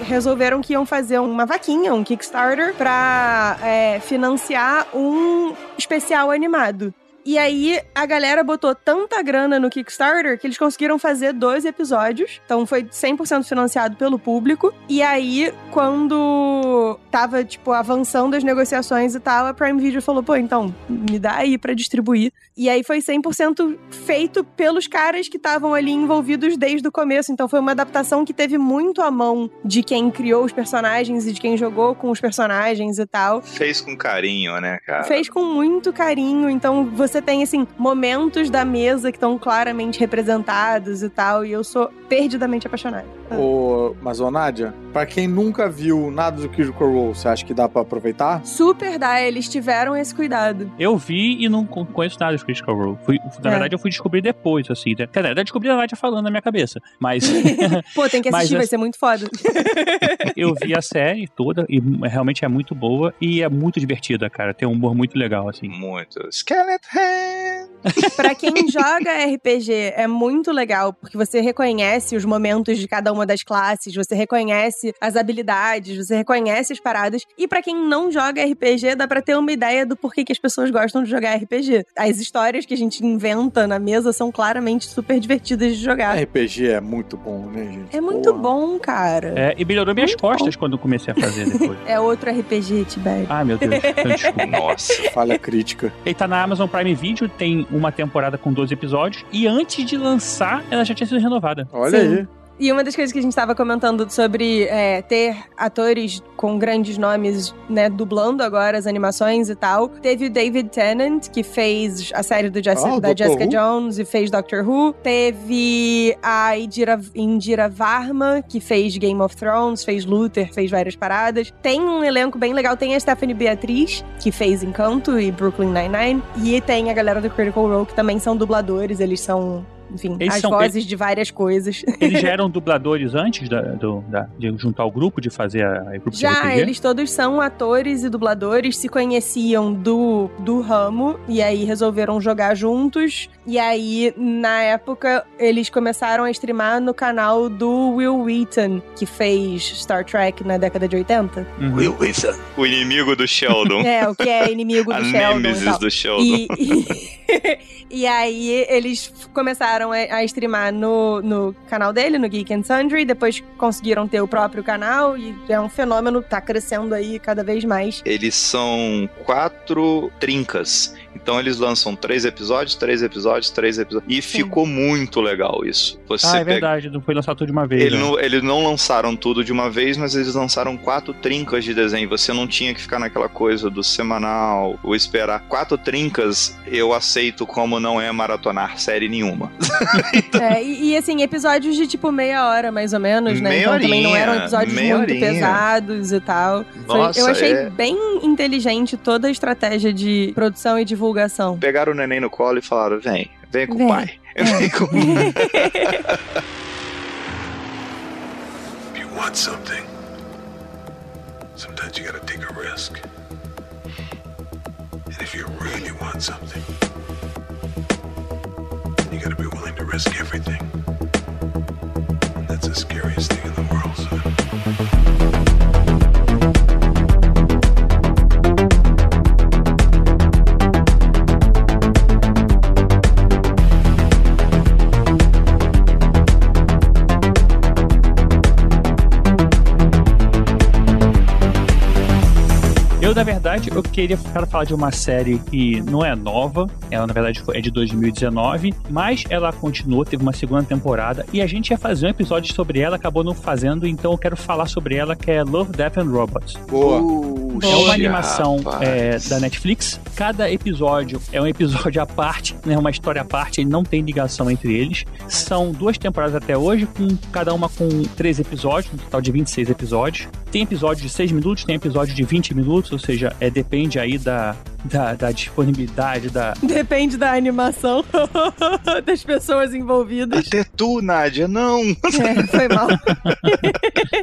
resolveram que iam fazer uma vaquinha, um Kickstarter, pra é, financiar um especial animado. E aí, a galera botou tanta grana no Kickstarter que eles conseguiram fazer 12 episódios. Então, foi 100% financiado pelo público. E aí, quando tava, tipo, avançando as negociações e tal, a Prime Video falou, pô, então, me dá aí pra distribuir. E aí, foi 100% feito pelos caras que estavam ali envolvidos desde o começo. Então, foi uma adaptação que teve muito a mão de quem criou os personagens e de quem jogou com os personagens e tal. Fez com carinho, né, cara? Fez com muito carinho, então você tem, assim, momentos da mesa que estão claramente representados e tal, e eu sou perdidamente apaixonada. Ô, mas, ô Nádia, pra quem nunca viu nada do Critical Role, você acha que dá pra aproveitar? Super dá, eles tiveram esse cuidado. Eu vi e não con- conheço nada de Critical Role. Fui- na É. verdade, eu fui descobrir depois, assim. Né? Quer dizer, eu descobri a Nádia falando na minha cabeça. Mas *laughs* Pô, tem que *laughs* Mas assistir, vai esse- ser muito foda. *laughs* eu vi a série toda e realmente é muito boa e é muito divertida, cara. Tem um humor muito legal, assim. Muito. Skeleton! pra quem joga RPG, é muito legal, porque você reconhece os momentos de cada uma das classes, você reconhece as habilidades, você reconhece as paradas. E pra quem não joga RPG, dá pra ter uma ideia do porquê que as pessoas gostam de jogar RPG. As histórias que a gente inventa na mesa são claramente super divertidas de jogar. RPG é muito bom, né, gente? É muito Porra. bom, cara. É, e melhorou minhas costas quando eu comecei a fazer depois. *laughs* É outro RPG, Tibério. Ah, meu Deus. Então. Nossa. Falha crítica. *laughs* Ele tá na Amazon Prime Video, tem uma temporada com 12 episódios, e antes de lançar, ela já tinha sido renovada. Olha Sim. aí. E uma das coisas que a gente tava comentando sobre é, ter atores com grandes nomes, né, dublando agora as animações e tal. Teve o David Tennant, que fez a série do Jess- Ah, da Dr. Jessica Who? Jones e fez Doctor Who. Teve a Indira, Indira Varma, que fez Game of Thrones, fez Luther, fez várias paradas. Tem um elenco bem legal. Tem a Stephanie Beatriz, que fez Encanto e Brooklyn Nine-Nine. E tem a galera do Critical Role, que também são dubladores. Eles são, enfim, Eles as são- vozes de várias coisas. *laughs* Eles já *laughs* eram dubladores antes da, do- da- de juntar o grupo, de fazer a, a grupo de Já, eles todos são atores e dubladores, se conheciam do, do ramo, e aí resolveram jogar juntos. E aí, na época, eles começaram a streamar no canal do Will Wheaton, que fez Star Trek na década de 80. Uhum. Will Wheaton. O inimigo do Sheldon. *laughs* É, o que é inimigo a do Sheldon. e nêmesis tal. do Sheldon. E, e, e aí eles f- começaram a, streamar no, no canal dele, no Geek and Sundry, depois conseguiram ter o próprio canal e é um fenômeno, tá crescendo aí cada vez mais. Eles são quatro trincas. Então eles lançam três episódios, três episódios, três episódios. E ficou muito legal isso. Você Ah, é pega- verdade, não foi lançado tudo de uma vez. Ele né? não- eles não lançaram tudo de uma vez, mas eles lançaram quatro trincas de desenho. Você não tinha que ficar naquela coisa do semanal, ou esperar. Quatro trincas eu aceito como não é maratonar série nenhuma. *laughs* É, e, e, assim, episódios de tipo meia hora, mais ou menos, né? Meia então também não horinha, eram episódios muito horinha. pesados e tal. Foi- Nossa, eu achei é- bem inteligente toda a estratégia de produção e divulgação. Pegaram o neném no colo e falaram: vem, vem com Vem. *laughs* o pai. Vem com If you want something, sometimes you gotta take a risk. And if you really want something, you gotta be willing to risk everything. And that's the scariest thing Eu, na verdade, eu queria quero falar de uma série que não é nova, ela na verdade é de 2019, mas ela continuou, teve uma segunda temporada e a gente ia fazer um episódio sobre ela, acabou não fazendo, então eu quero falar sobre ela, que é Love, Death and Robots. Boa. É uma animação é, da Netflix. Cada episódio é um episódio *laughs* à parte, né? Uma história à parte, ele não tem ligação entre eles. São duas temporadas até hoje, com cada uma com 13 episódios, um total de 26 episódios. Tem episódio de 6 minutos, tem episódio de 20 minutos, ou seja, é, depende aí da, da, da disponibilidade, da, Depende da animação *laughs* das pessoas envolvidas. Até tu, Nádia, não. É, foi mal.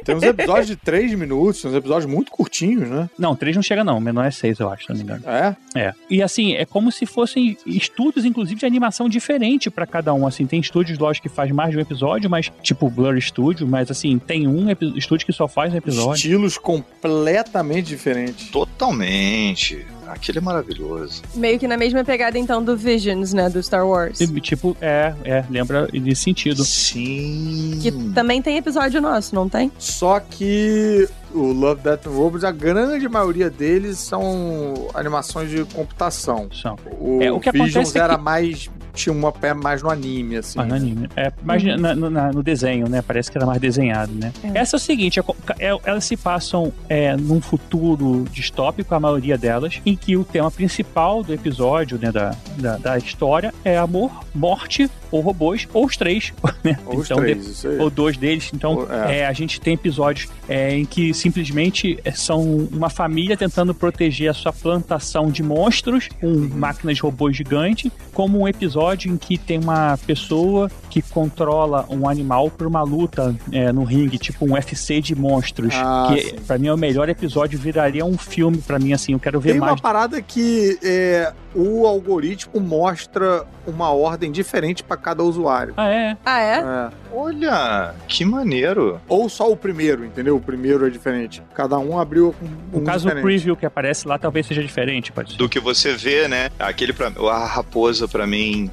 Tem uns episódios de 3 minutos, tem uns episódios muito curtinhos, né? Não, três não chega não, o menor é seis, eu acho, se não me engano. É? É. E assim, é como se fossem estúdios, inclusive, de animação diferente pra cada um. Assim, tem estúdios, lógico, que faz mais de um episódio, mas tipo Blur Studio, mas assim, tem um estúdio que só faz um episódio. Estilos completamente diferentes. Totalmente. Aquele é maravilhoso. Meio que na mesma pegada, então, do Visions, né? Do Star Wars. E, Tipo, é, é, lembra nesse sentido. Sim. Que também tem episódio nosso, não tem? Só que o Love, Death and Robots, a grande maioria deles são animações de computação. São. O, É, o que Visions acontece é era que- mais... Tinha uma pé mais no anime, assim. Ah, no anime. É, mais Uhum. na- no, na- no desenho, né? Parece que era mais desenhado, né? É. Essa é o seguinte, é é- elas se passam é, num futuro distópico, a maioria delas, em que o tema principal do episódio, né, da, da, da história, é amor, morte, ou robôs, ou os três, *laughs* né? Ou os Então, três, de- isso aí. ou dois deles. Então, Ou- é. é, a gente tem episódios é, em que simplesmente é, são uma família tentando proteger a sua plantação de monstros com Uhum. máquinas robôs gigantes, como um episódio em que tem uma pessoa que controla um animal por uma luta é, no ringue, tipo um UFC de monstros. Ah, que pra mim é o melhor episódio, viraria um filme pra mim, assim, eu quero ver Tem mais. uma parada que é, o algoritmo mostra uma ordem diferente para cada usuário. Ah, é? Ah, é? É. Olha, que maneiro. Ou só o primeiro, entendeu? O primeiro é diferente. Cada um abriu um, No caso, o diferente. preview que aparece lá talvez seja diferente, pode ser. Do que você vê, né? Aquele pra a raposa pra mim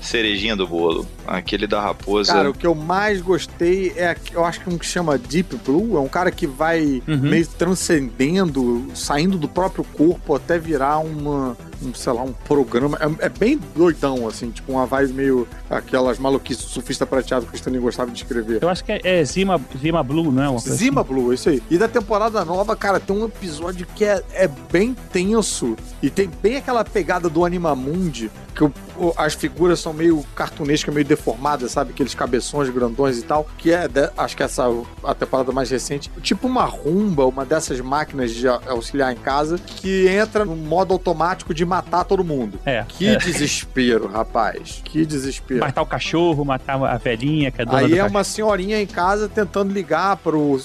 cerejinha do bolo. Aquele da raposa. Cara, o que eu mais gostei é, eu acho que um que chama Deep Blue, é um cara que vai Uhum. meio transcendendo, saindo do próprio corpo até virar uma, um, sei lá, um programa. É, é bem doidão, assim, tipo uma vibe meio aquelas maluquices do surfista prateado que o Stanley gostava de escrever. Eu acho que é, é Zima, Zima Blue, não é? Uma coisa assim. Zima Blue, isso aí. E da temporada nova, cara, tem um episódio que é, é bem tenso e tem bem aquela pegada do Animamundi, que o- o- as figuras são meio cartunescas, meio deformadas, sabe? Aqueles cabeções grandões e tal, que é, de- acho que essa a temporada mais recente, tipo uma rumba, uma dessas máquinas de auxiliar em casa, que entra no modo automático de matar todo mundo. É. Que é. desespero, rapaz. Que desespero. Matar o cachorro, matar a velhinha, que é dona Aí do é cachorro. uma senhorinha em casa tentando ligar pro,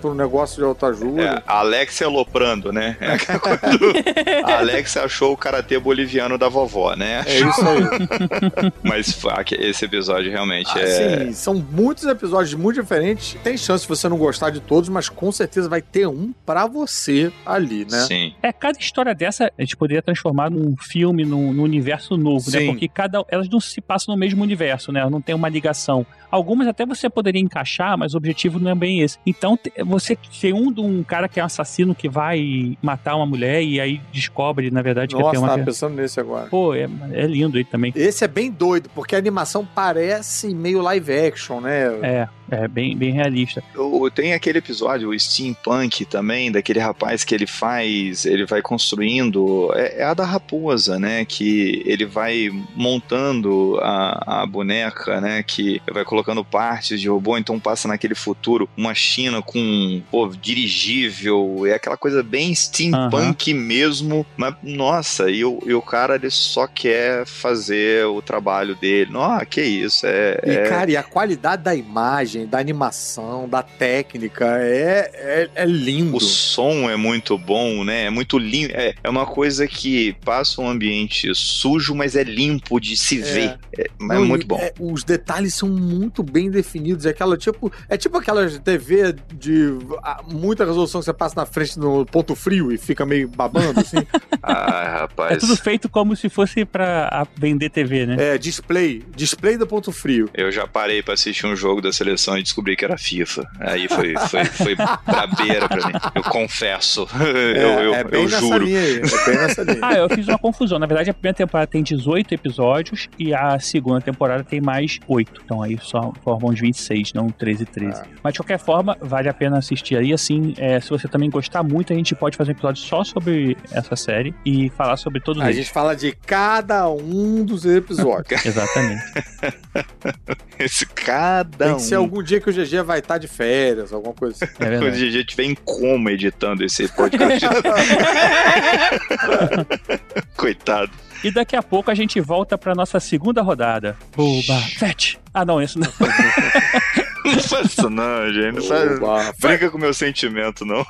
pro negócio de autoajuda. É, a Alexia aloprando, né? *laughs* É aquela coisa do- a Alexia achou o karatê boliviano da vovó, né? É isso aí. Mas esse episódio realmente é. Assim, são muitos episódios muito diferentes. Tem chance de você não gostar de todos, mas com certeza vai ter um pra você ali, né? Sim. É, cada história dessa a gente poderia transformar num filme, num, num universo novo, né? Sim. Porque cada, elas não se passam no mesmo universo, né? Elas não tem uma ligação. Algumas até você poderia encaixar, mas o objetivo não é bem esse. Então, você tem um de um cara que é um assassino que vai matar uma mulher e aí descobre, na verdade, que Nossa, tem uma. tava pensando nesse agora. Pô, é, é lindo ele também. Esse é bem doido, porque a animação parece meio live action, né? É, é bem, bem realista. O- Tem aquele episódio, o steampunk também, daquele rapaz que ele faz, ele vai construindo, é, é a da raposa, né, que ele vai montando a, a boneca, né, que vai colocando partes de robô, então passa naquele futuro uma China com, pô, dirigível, é aquela coisa bem steampunk mesmo, mas, nossa, e o, e o cara, ele só quer fazer o trabalho dele, nossa, que isso, é... E, é- cara, e a qualidade da imagem, da animação, da técnica é, é, é lindo. O som é muito bom, né? É muito limpo. É, é uma coisa que passa um ambiente sujo, mas é limpo de se ver. É, mas é Não, muito e, bom. é, os detalhes são muito bem definidos. É aquela tipo, é tipo aquela TV de ah, muita resolução que você passa na frente no ponto frio e fica meio babando assim. *laughs* Ah, rapaz. É tudo feito como se fosse pra a- vender TV, né? é display, display do ponto frio. Eu já parei pra assistir um jogo da seleção PlayStation e descobri que era FIFA. Aí foi, foi, foi brabeira pra mim. Eu confesso. *laughs* eu, eu, é bem eu nessa juro. linha aí. É bem nessa linha. *laughs* Ah, eu fiz uma confusão. Na verdade, a primeira temporada tem 18 episódios e a segunda temporada tem mais 8. Então aí só formam uns 26, não 13 e 13. Mas de qualquer forma, vale a pena assistir aí. Assim, é, se você também gostar muito, a gente pode fazer um episódio só sobre essa série e falar sobre todos A eles. gente fala de cada um dos episódios. *laughs* Exatamente. Esse cada Tem um. que ser algum dia que o GG vai estar de férias, alguma coisa assim. É Quando o. GG estiver em coma editando esse podcast. *laughs* Coitado. E daqui a pouco a gente volta pra nossa segunda rodada. Boba Fett. Ah, não, isso não. *laughs* Não faz isso não, gente. Não faz... Boba Brinca com o meu sentimento, não.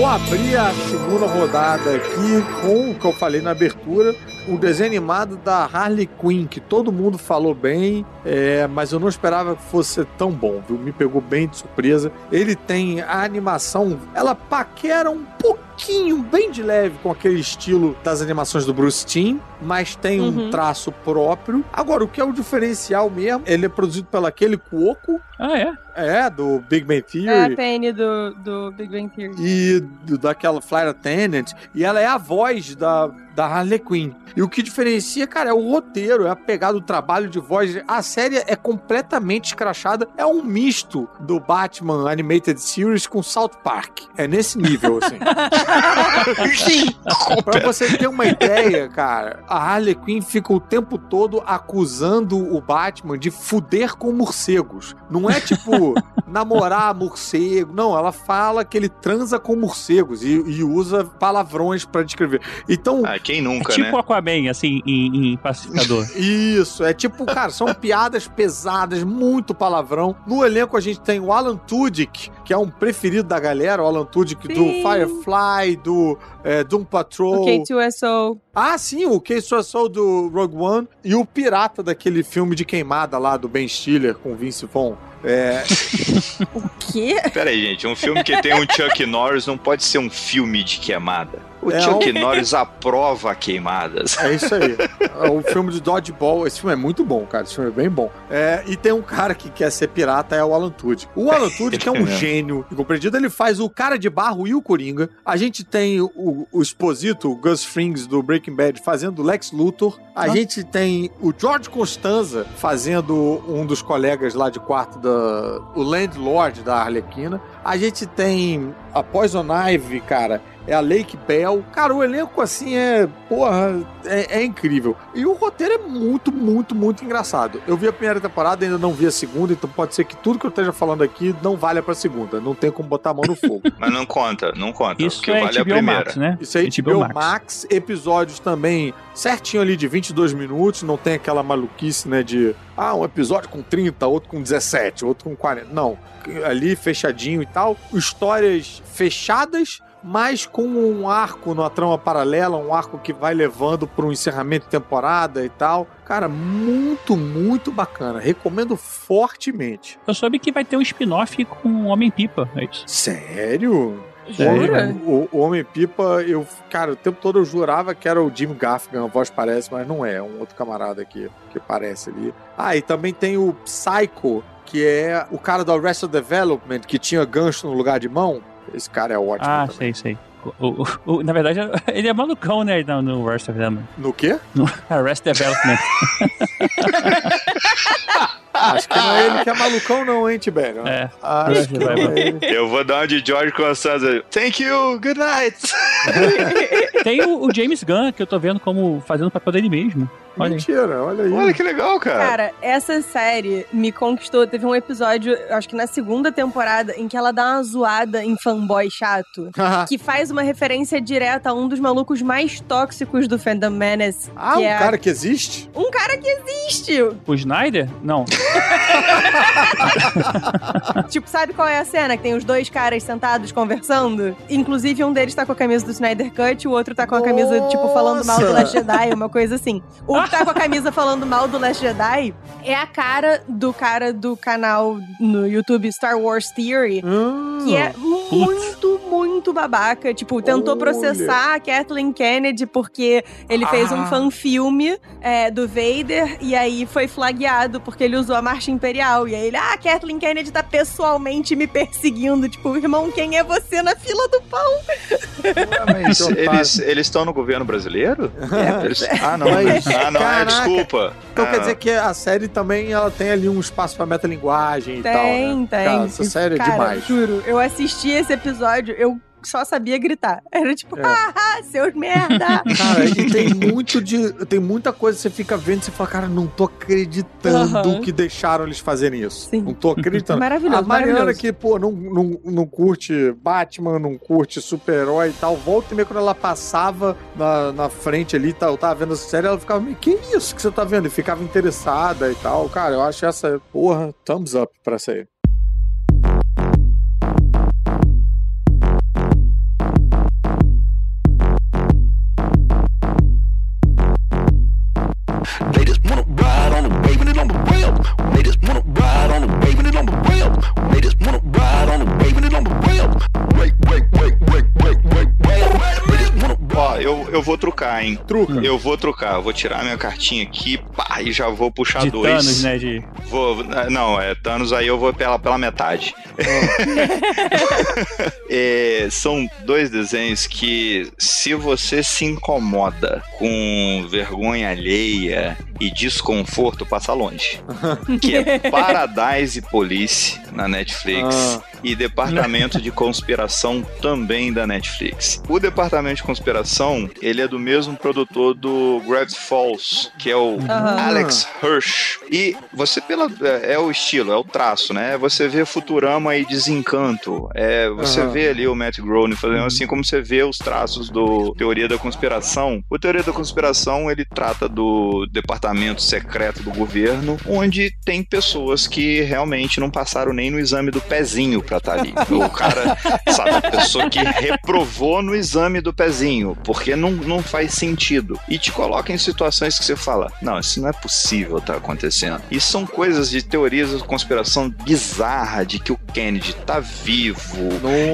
Vou abrir a segunda rodada aqui com o que eu falei na abertura, o desenho animado da Harley Quinn, que todo mundo falou bem, é, mas eu não esperava que fosse tão bom, viu? Me pegou bem de surpresa. Ele tem a animação, ela paquera um pouquinho, bem de leve, com aquele estilo das animações do Bruce Timm, mas tem um Uhum. traço próprio. Agora, o que é o diferencial mesmo, ele é produzido pelo aquele Cuoco, Ah, é? é, do Big Bang Theory É a PN do, do Big Bang Theory. e do- daquela Flight Attendant, e ela é a voz da, da Harley Quinn. E o que diferencia, cara, é o roteiro, é a pegada do trabalho de voz. A série é completamente escrachada, é um misto do Batman Animated Series com South Park. É nesse nível, assim. *laughs* Sim. Pra você ter uma ideia, cara, a Harley Quinn fica o tempo todo acusando o Batman de fuder com morcegos. Não é tipo *laughs* namorar morcego, não. Ela fala que ele transa com morcegos e, e usa palavrões pra descrever. Então, Ah, quem É nunca, tipo né? Aquaman, assim, em, em pacificador. *laughs* Isso, é tipo, cara, são piadas pesadas, muito palavrão. No elenco a gente tem o Alan Tudyk, que é um preferido da galera, o Alan Tudyk do Sim. Firefly, do é, Doom Patrol. O K2SO. Ah, sim, o Case Soul do Rogue One e o pirata daquele filme de queimada lá do Ben Stiller com Vince Vaughn. É, *laughs* O quê? Pera aí, gente. Um filme que tem um Chuck Norris não pode ser um filme de queimada. O É Chuck um- Norris aprova queimadas. é isso aí. *laughs* O filme de Dodgeball. Esse filme é muito bom, cara. Esse filme é bem bom. É, e tem um cara que quer ser pirata, é o Alan Tudyk. O Alan Tudyk é um *laughs* gênio incompreendido. Ele faz o cara de barro e o Coringa. A gente tem o, o Exposito, o Gus Frings do Breaking Bad, fazendo o Lex Luthor. A gente tem o George Costanza fazendo um dos colegas lá de quarto da... O Landlord da Arlequina. A gente tem a Poison Ivy, cara. É a Lake Bell. Cara, o elenco, assim, é. Porra, é, é incrível. E o roteiro é muito, muito, muito engraçado. Eu vi a primeira temporada, ainda não vi a segunda, então pode ser que tudo que eu esteja falando aqui não valha pra segunda. Não tem como botar a mão no fogo. *laughs* Mas não conta, não conta. Isso porque é vale a HBO primeira. Max, né? Isso aí, HBO HBO Max. Max. episódios também certinho ali de 22 minutos, não tem aquela maluquice, né, de ah, um episódio com 30, outro com 17, outro com 40. Não, ali fechadinho e tal. Histórias fechadas, mas com um arco numa trama paralela, um arco que vai levando para um encerramento de temporada e tal. Cara, muito, muito bacana. Recomendo fortemente. Eu soube que vai ter um spin-off com o Homem-Pipa, é isso. Sério? Jura? O, o Homem-Pipa, eu, cara, o tempo todo eu jurava que era o Jim Gaffigan, a voz parece, mas não é, é um outro camarada aqui que parece ali. Ah, e também tem o Psycho, que é o cara do Arrested Development, que tinha gancho no lugar de mão. Esse cara é ótimo Ah, também. sei, sei. O- o- o- na verdade, *laughs* ele é malucão, né? No, no Arrest Development. No quê? No *laughs* Arrest Development. *laughs* Acho que não é ele que é malucão não, hein, Tibério? É. Acho que não é ele. Eu vou dar uma de George Constanza. Thank you, good night. *laughs* Tem o, o James Gunn, que eu tô vendo como fazendo o papel dele mesmo. Olha aí. Mentira, olha aí. Olha que legal, cara. Cara, essa série me conquistou. Teve um episódio, acho que na segunda temporada, em que ela dá uma zoada em fanboy chato. que faz uma referência direta a um dos malucos mais tóxicos do Fandom Menace. ah, um é cara que existe? Um cara que existe! O Snyder? Não. *laughs* tipo, sabe qual é a cena? Que tem os dois caras sentados conversando. Inclusive, um deles tá com a camisa do Snyder Cut, o outro tá com a camisa, tipo, falando mal do Nossa. Last Jedi, uma coisa assim. O que tá com a camisa falando mal do Last Jedi é a cara do cara do canal no YouTube Star Wars Theory, que é muito, muito babaca. Tipo, tentou Olha. processar a Kathleen Kennedy porque ele fez um Ah. fanfilme é, do Vader e aí foi flagueado porque ele usou a marcha imperial. E aí ele, ah, a Kathleen Kennedy tá pessoalmente me perseguindo. Tipo, irmão, quem é você na fila do pão? Mas Então, eles eles estão no governo brasileiro? É. Eles- Ah, não. Mas, ah, não. é, desculpa. Então Ah, quer dizer que a série também ela tem ali um espaço pra metalinguagem e tal, Tem, né? tem. Cara, essa série é cara, demais. Juro, eu assisti esse episódio, eu só sabia gritar. Era tipo, É. haha, seus merda! *laughs* Cara, e tem muito de. Tem muita coisa que você fica vendo e você fala, cara, não tô acreditando que deixaram eles fazerem isso. Sim. Não tô acreditando. Maravilhoso, A Mariana maravilhoso. que, pô, não, não, não curte Batman, não curte super-herói e tal, volta e meio quando ela passava na, na frente ali, tá, eu tava vendo essa série, ela ficava meio, que isso que você tá vendo? E ficava interessada e tal. Cara, eu acho essa, porra, thumbs up pra essa trucar, hein? Truca. Eu vou trucar. Eu vou tirar minha cartinha aqui, pá, e já vou puxar De dois. Thanos, né? De... Vou, não, é Thanos aí eu vou pela, pela metade. *laughs* É, são dois desenhos que, se você se incomoda com vergonha alheia e desconforto, passa longe. Que é *laughs* Paradise Police na Netflix Ah. e Departamento de Conspiração também da Netflix. O Departamento de Conspiração, ele é do mesmo produtor do Gravity Falls, que é o Aham. Alex Hirsch. E você pela é, é o estilo, é o traço, né? Você vê Futurama e Desencanto. É, você Aham. vê ali o Matt Groening fazendo assim como você vê os traços do Teoria da Conspiração. O Teoria da Conspiração, ele trata do departamento secreto do governo, onde tem pessoas que realmente não passaram nem no exame do pezinho pra estar ali. *laughs* O cara, sabe, a pessoa que reprovou no exame do pezinho, porque não, não faz sentido. E te coloca em situações que você fala, não, isso não é possível estar acontecendo. E são coisas de teorias da conspiração bizarra de que o Kennedy tá vivo.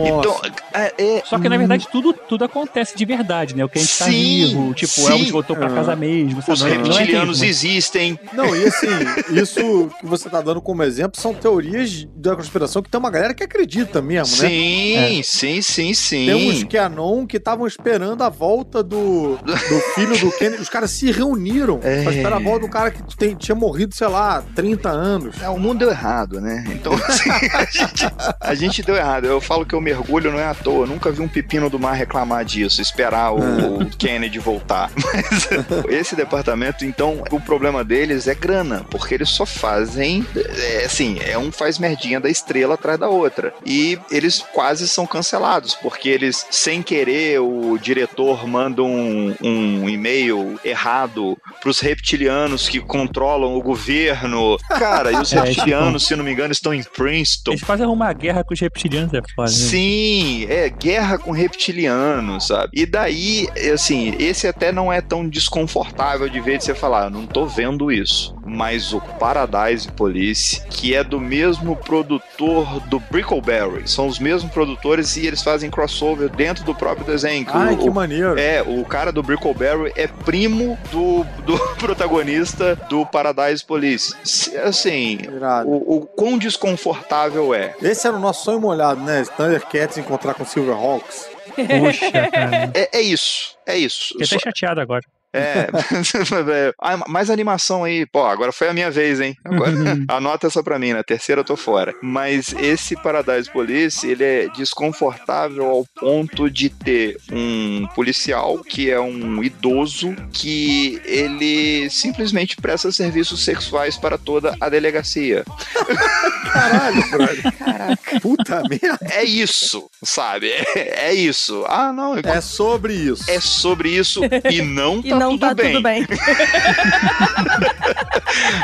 Então, é, é- Só que na verdade tudo, tudo acontece de verdade, né? O gente tá Sim, vivo, tipo, sim. o Elvis voltou pra Ah. casa mesmo, sabe? os é- é reptilianos mesmo. Existem. Não, e assim, isso que você tá dando como exemplo são teorias da conspiração que tem uma galera que acredita mesmo, né? Sim, sim, sim, sim. Tem uns Canon que estavam esperando a volta do, do filho do Kennedy. Os caras se reuniram É. pra esperar a volta do cara que tem- tinha morrido, sei lá, 30 anos. É, o mundo deu errado, né? Então, *laughs* assim, a gente, a gente deu errado. Eu falo que eu mergulho não é à toa. Eu nunca vi um pepino do mar reclamar disso, esperar o, o Kennedy voltar. *laughs* Mas esse departamento, então, o problema deles é grana, porque eles só fazem, é, assim, é um faz merdinha da estrela atrás da outra. E eles quase são cancelados, porque eles, sem querer, o diretor manda um, um e-mail errado pros reptilianos que controlam o governo. Cara, e os *laughs* É, reptilianos, se não me engano, estão em Princeton. Eles fazem uma guerra com os reptilianos, é foda. né? Sim, é guerra com reptilianos, sabe? E daí, assim, esse até não é tão desconfortável de ver de você falar, "Eu não tô vendo isso. Mas o Paradise Police, que é do mesmo produtor do Brickleberry, são os mesmos produtores e eles fazem crossover dentro do próprio desenho. Ai, o- que maneiro. É, o cara do Brickleberry é primo do, do *laughs* protagonista do Paradise Police. Se- Assim, o, o quão desconfortável é. Esse era o nosso sonho molhado, né? Thundercats encontrar com Silverhawks. Poxa, cara. *laughs* É, é isso, é isso. Fiquei até chateado agora. É. *laughs* ah, mais animação aí. Pô, agora foi a minha vez, hein? Agora, *laughs* anota essa pra mim, na terceira eu tô fora. Mas esse Paradise Police, ele é desconfortável ao ponto de ter um policial que é um idoso que ele simplesmente presta serviços sexuais para toda a delegacia. *laughs* Caralho, brother. Caraca. Puta merda. É isso, sabe? É, é isso. Ah, não. É sobre isso. É sobre isso e não E tá não Então tudo tá bem. tudo bem. *laughs*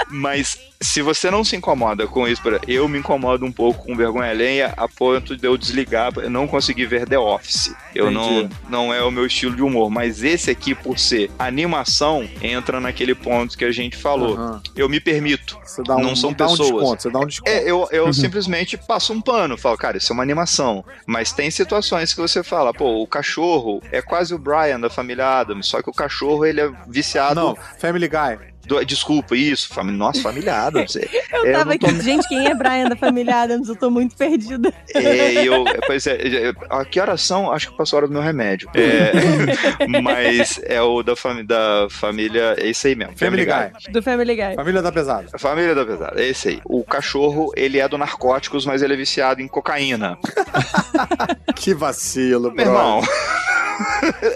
Mas se você não se incomoda com isso, eu me incomodo um pouco com vergonha alheia a ponto de eu desligar, eu não conseguir ver The Office. Eu não, Entendi. não é o meu estilo de humor, mas esse aqui, por ser animação, entra naquele ponto que a gente falou. Aham. Eu me permito. Você dá um, não são dá um pessoas. desconto, você dá um desconto. É, eu, eu Uhum. simplesmente passo um pano, falo, cara, isso é uma animação. Mas tem situações que você fala, pô, o cachorro é quase o Brian da família Adams, só que o cachorro ele é viciado. Não, Family Guy. do- desculpa, isso, fami... nossa, família Adams. é- Eu é, tava não tô- aqui, gente, quem é Brian da família Adams? Eu tô muito perdida. É, eu, pois é, a que horas são? Acho que passou a hora do meu remédio. É, *laughs* mas é o da, fami da família, é isso aí mesmo. Family Guy. Do Family Guy. Família da Pesada. Família da pesada, é esse aí. O cachorro, ele é do narcóticos, mas ele é viciado em cocaína. *laughs* Que vacilo, Meu bro. irmão. *laughs*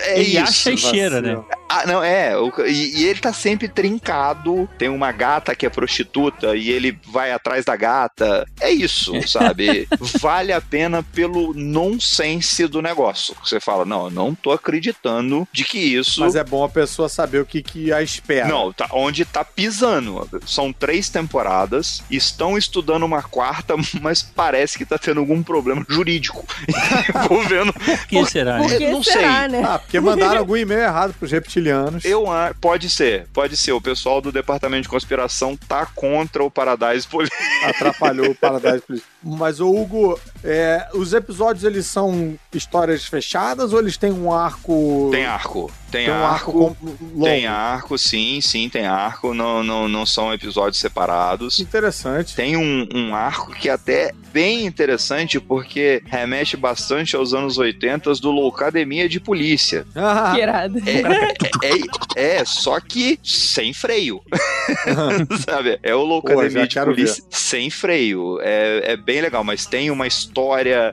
É Ele isso. acha e cheira, né? Ah, não, é. o- e, e ele tá sempre trincado. Tem uma gata que é prostituta e ele vai atrás da gata. É isso, *laughs* sabe? vale a pena pelo nonsense do negócio. Você fala, não, eu não tô acreditando de que isso. Mas é bom a pessoa saber o que, que a espera. Não, tá, onde tá pisando. São três temporadas, estão estudando uma quarta, *laughs* mas parece que tá tendo algum problema jurídico *laughs* envolvendo. Por que será? Por né? que não será, sei. né? Ah, porque mandaram algum e-mail errado pros reptilianos. Eu a- pode ser, pode ser. O pessoal do departamento de conspiração tá contra o Paradise Police. Atrapalhou o Paradise Police. Mas, ô Hugo, é, os episódios eles são histórias fechadas ou eles têm um arco. Tem arco, tem, Tem um arco arco. com- longo. Tem arco, sim, sim, tem arco. Não, não, não são episódios separados. Interessante. Tem um, um arco que é até bem interessante porque remete bastante aos anos 80 do Loucademia de Polícia. Ah, Que irado. É, é, é, só que sem freio. *laughs* Sabe? É o Loucademia de Polícia sem freio. É, é bem legal, mas tem uma história.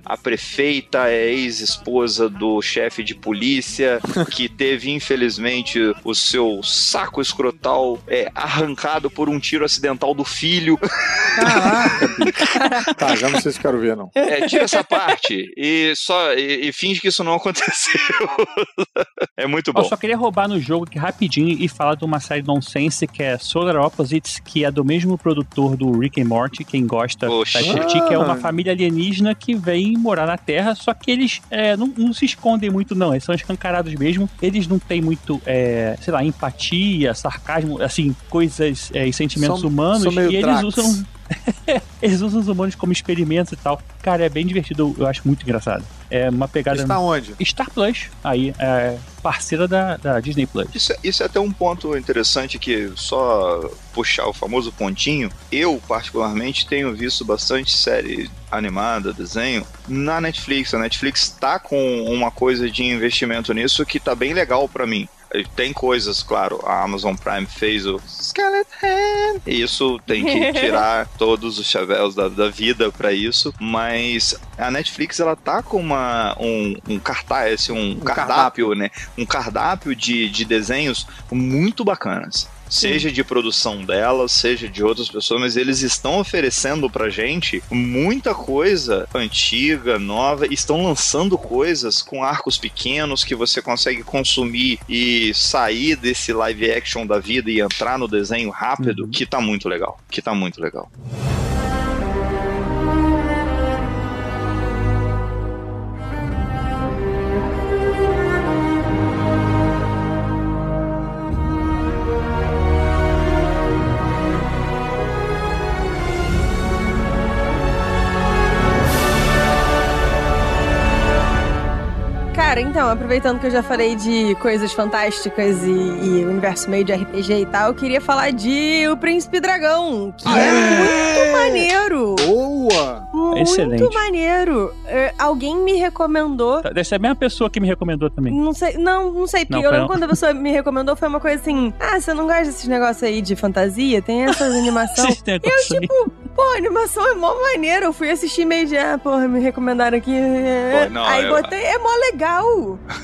A prefeita é ex-esposa do chefe de polícia *laughs* que teve, infelizmente, o seu saco escrotal é, arrancado por um tiro acidental do filho. Caraca. *laughs* Tá, já não sei se quero ver, não. É, tira essa parte e só e, e finge que isso não aconteceu. *laughs* é muito Eu bom. só queria roubar no jogo aqui rapidinho e falar de uma série nonsense que é Solar Opposites, que é do mesmo produtor do Rick and Morty, quem gosta vai curtir, que é uma Ah. família alienígena que vem morar na Terra, só que eles é, não, não se escondem muito não, eles são escancarados mesmo, eles não têm muito, é, sei lá, empatia, sarcasmo, assim, coisas é, e sentimentos São- humanos, são e eles um usam... *laughs* eles usam os humanos como experimentos e tal. Cara, é bem divertido, eu acho muito engraçado. É uma pegada... Está onde? Star Plus, aí, é parceira da, da Disney Plus. Isso, é- isso é até um ponto interessante que só puxar o famoso pontinho. Eu, particularmente, tenho visto bastante série animada, desenho, na Netflix. A Netflix tá com uma coisa de investimento nisso que tá bem legal pra mim. Tem coisas, claro, a Amazon Prime fez o Skeleton. E isso tem que *laughs* tirar todos os chavéus da, da vida pra isso. Mas a Netflix ela tá com uma, um, um cartaz, assim, um, cardápio, né? Um cardápio de, de desenhos muito bacanas. Seja de produção delas, seja de outras pessoas, mas eles estão oferecendo pra gente muita coisa antiga, nova, estão lançando coisas com arcos pequenos que você consegue consumir e sair desse live action da vida e entrar no desenho rápido, que tá muito legal. Que tá muito legal. Cara, então, aproveitando que eu já falei de coisas fantásticas e, e universo meio de RPG e tal, eu queria falar de O Príncipe Dragão, que é muito maneiro. Boa! Muito Excelente. maneiro. É, alguém me recomendou. Deve ser a mesma pessoa que me recomendou também. Não sei, não, não sei, porque Não, eu lembro quando a pessoa me recomendou foi uma coisa assim: ah, você não gosta desses negócios aí de fantasia? Tem essas animações. *laughs* Eu, aí. tipo, Pô, a animação é mó maneira. Eu fui assistir meio de, ah, porra, me recomendaram aqui. Pô, não, Aí é- botei, é mó legal.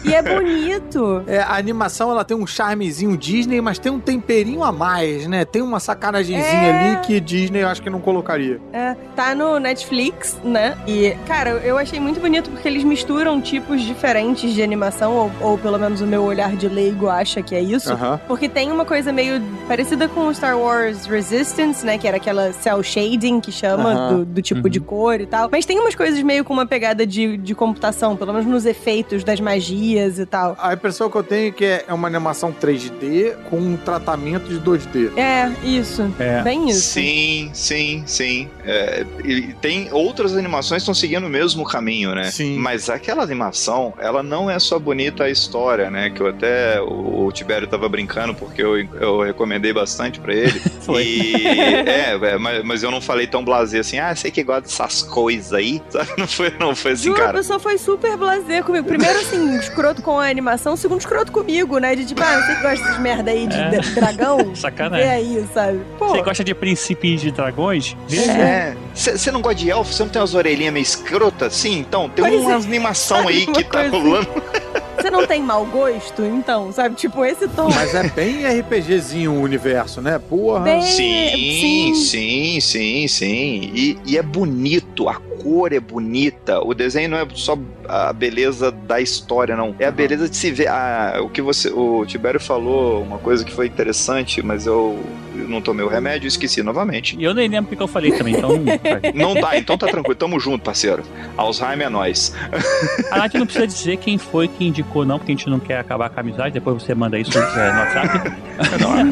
E é *laughs* bonito. É, a animação ela tem um charmezinho Disney, mas tem um temperinho a mais, né? Tem uma sacanagemzinha É. ali que Disney eu acho que não colocaria. É, tá no Netflix, né? E, cara, eu achei muito bonito porque eles misturam tipos diferentes de animação, ou, ou pelo menos o meu olhar de leigo acha que é isso. Aham. Porque tem uma coisa meio parecida com o Star Wars Resistance, né? Que era aquela cel shading que chama, Aham. do, do tipo de cor e tal. Mas tem umas coisas meio com uma pegada de, de computação, pelo menos nos efeitos das magias e tal. A impressão que eu tenho é que é uma animação 3D com um tratamento de 2D. É, isso. É. Bem isso. Sim, sim, sim. É, e tem outras animações que estão seguindo o mesmo caminho, né? Sim. Mas aquela animação, ela não é só bonita a história, né? Que eu até. O, o Tibério tava brincando porque eu, eu recomendei bastante pra ele. *laughs* Foi. E, é, é, mas, mas eu não falei tão blasé assim, ah, sei que gosta dessas coisas aí. *laughs* Sabe? Não foi, não foi assim, Juro, a cara. pessoa foi super blazer comigo. Primeiro, assim, escroto com a animação. Segundo, escroto comigo, né? De tipo, ah, você que gosta dessas merda aí de É. dragão? *laughs* Sacanagem. Vê aí, sabe? Pô, Você gosta de príncipes de dragões? Vê. É. Você não gosta de elfo? Você não tem umas orelhinhas meio escrotas? Sim, então, tem Pois uma é. animação *laughs* aí Uma que tá rolando. você não tem mau gosto? Então, sabe? Tipo, esse tom. Mas é bem RPGzinho o universo, né? Porra. Bem- Sim, sim. sim, sim, sim. E, e é bonito, a cor é bonita. O desenho não é só a beleza da história, não. É a beleza de se ver. Ah, o que você. O Tibério falou uma coisa que foi interessante, mas eu, eu não tomei o remédio e esqueci novamente. E eu nem lembro o que eu falei também, então. Não *laughs* dá, então tá tranquilo, tamo junto, parceiro. Alzheimer é nós. A Nath não precisa dizer quem foi que indicou, não, porque a gente não quer acabar com a amizade. Depois você manda isso é, no WhatsApp. *laughs*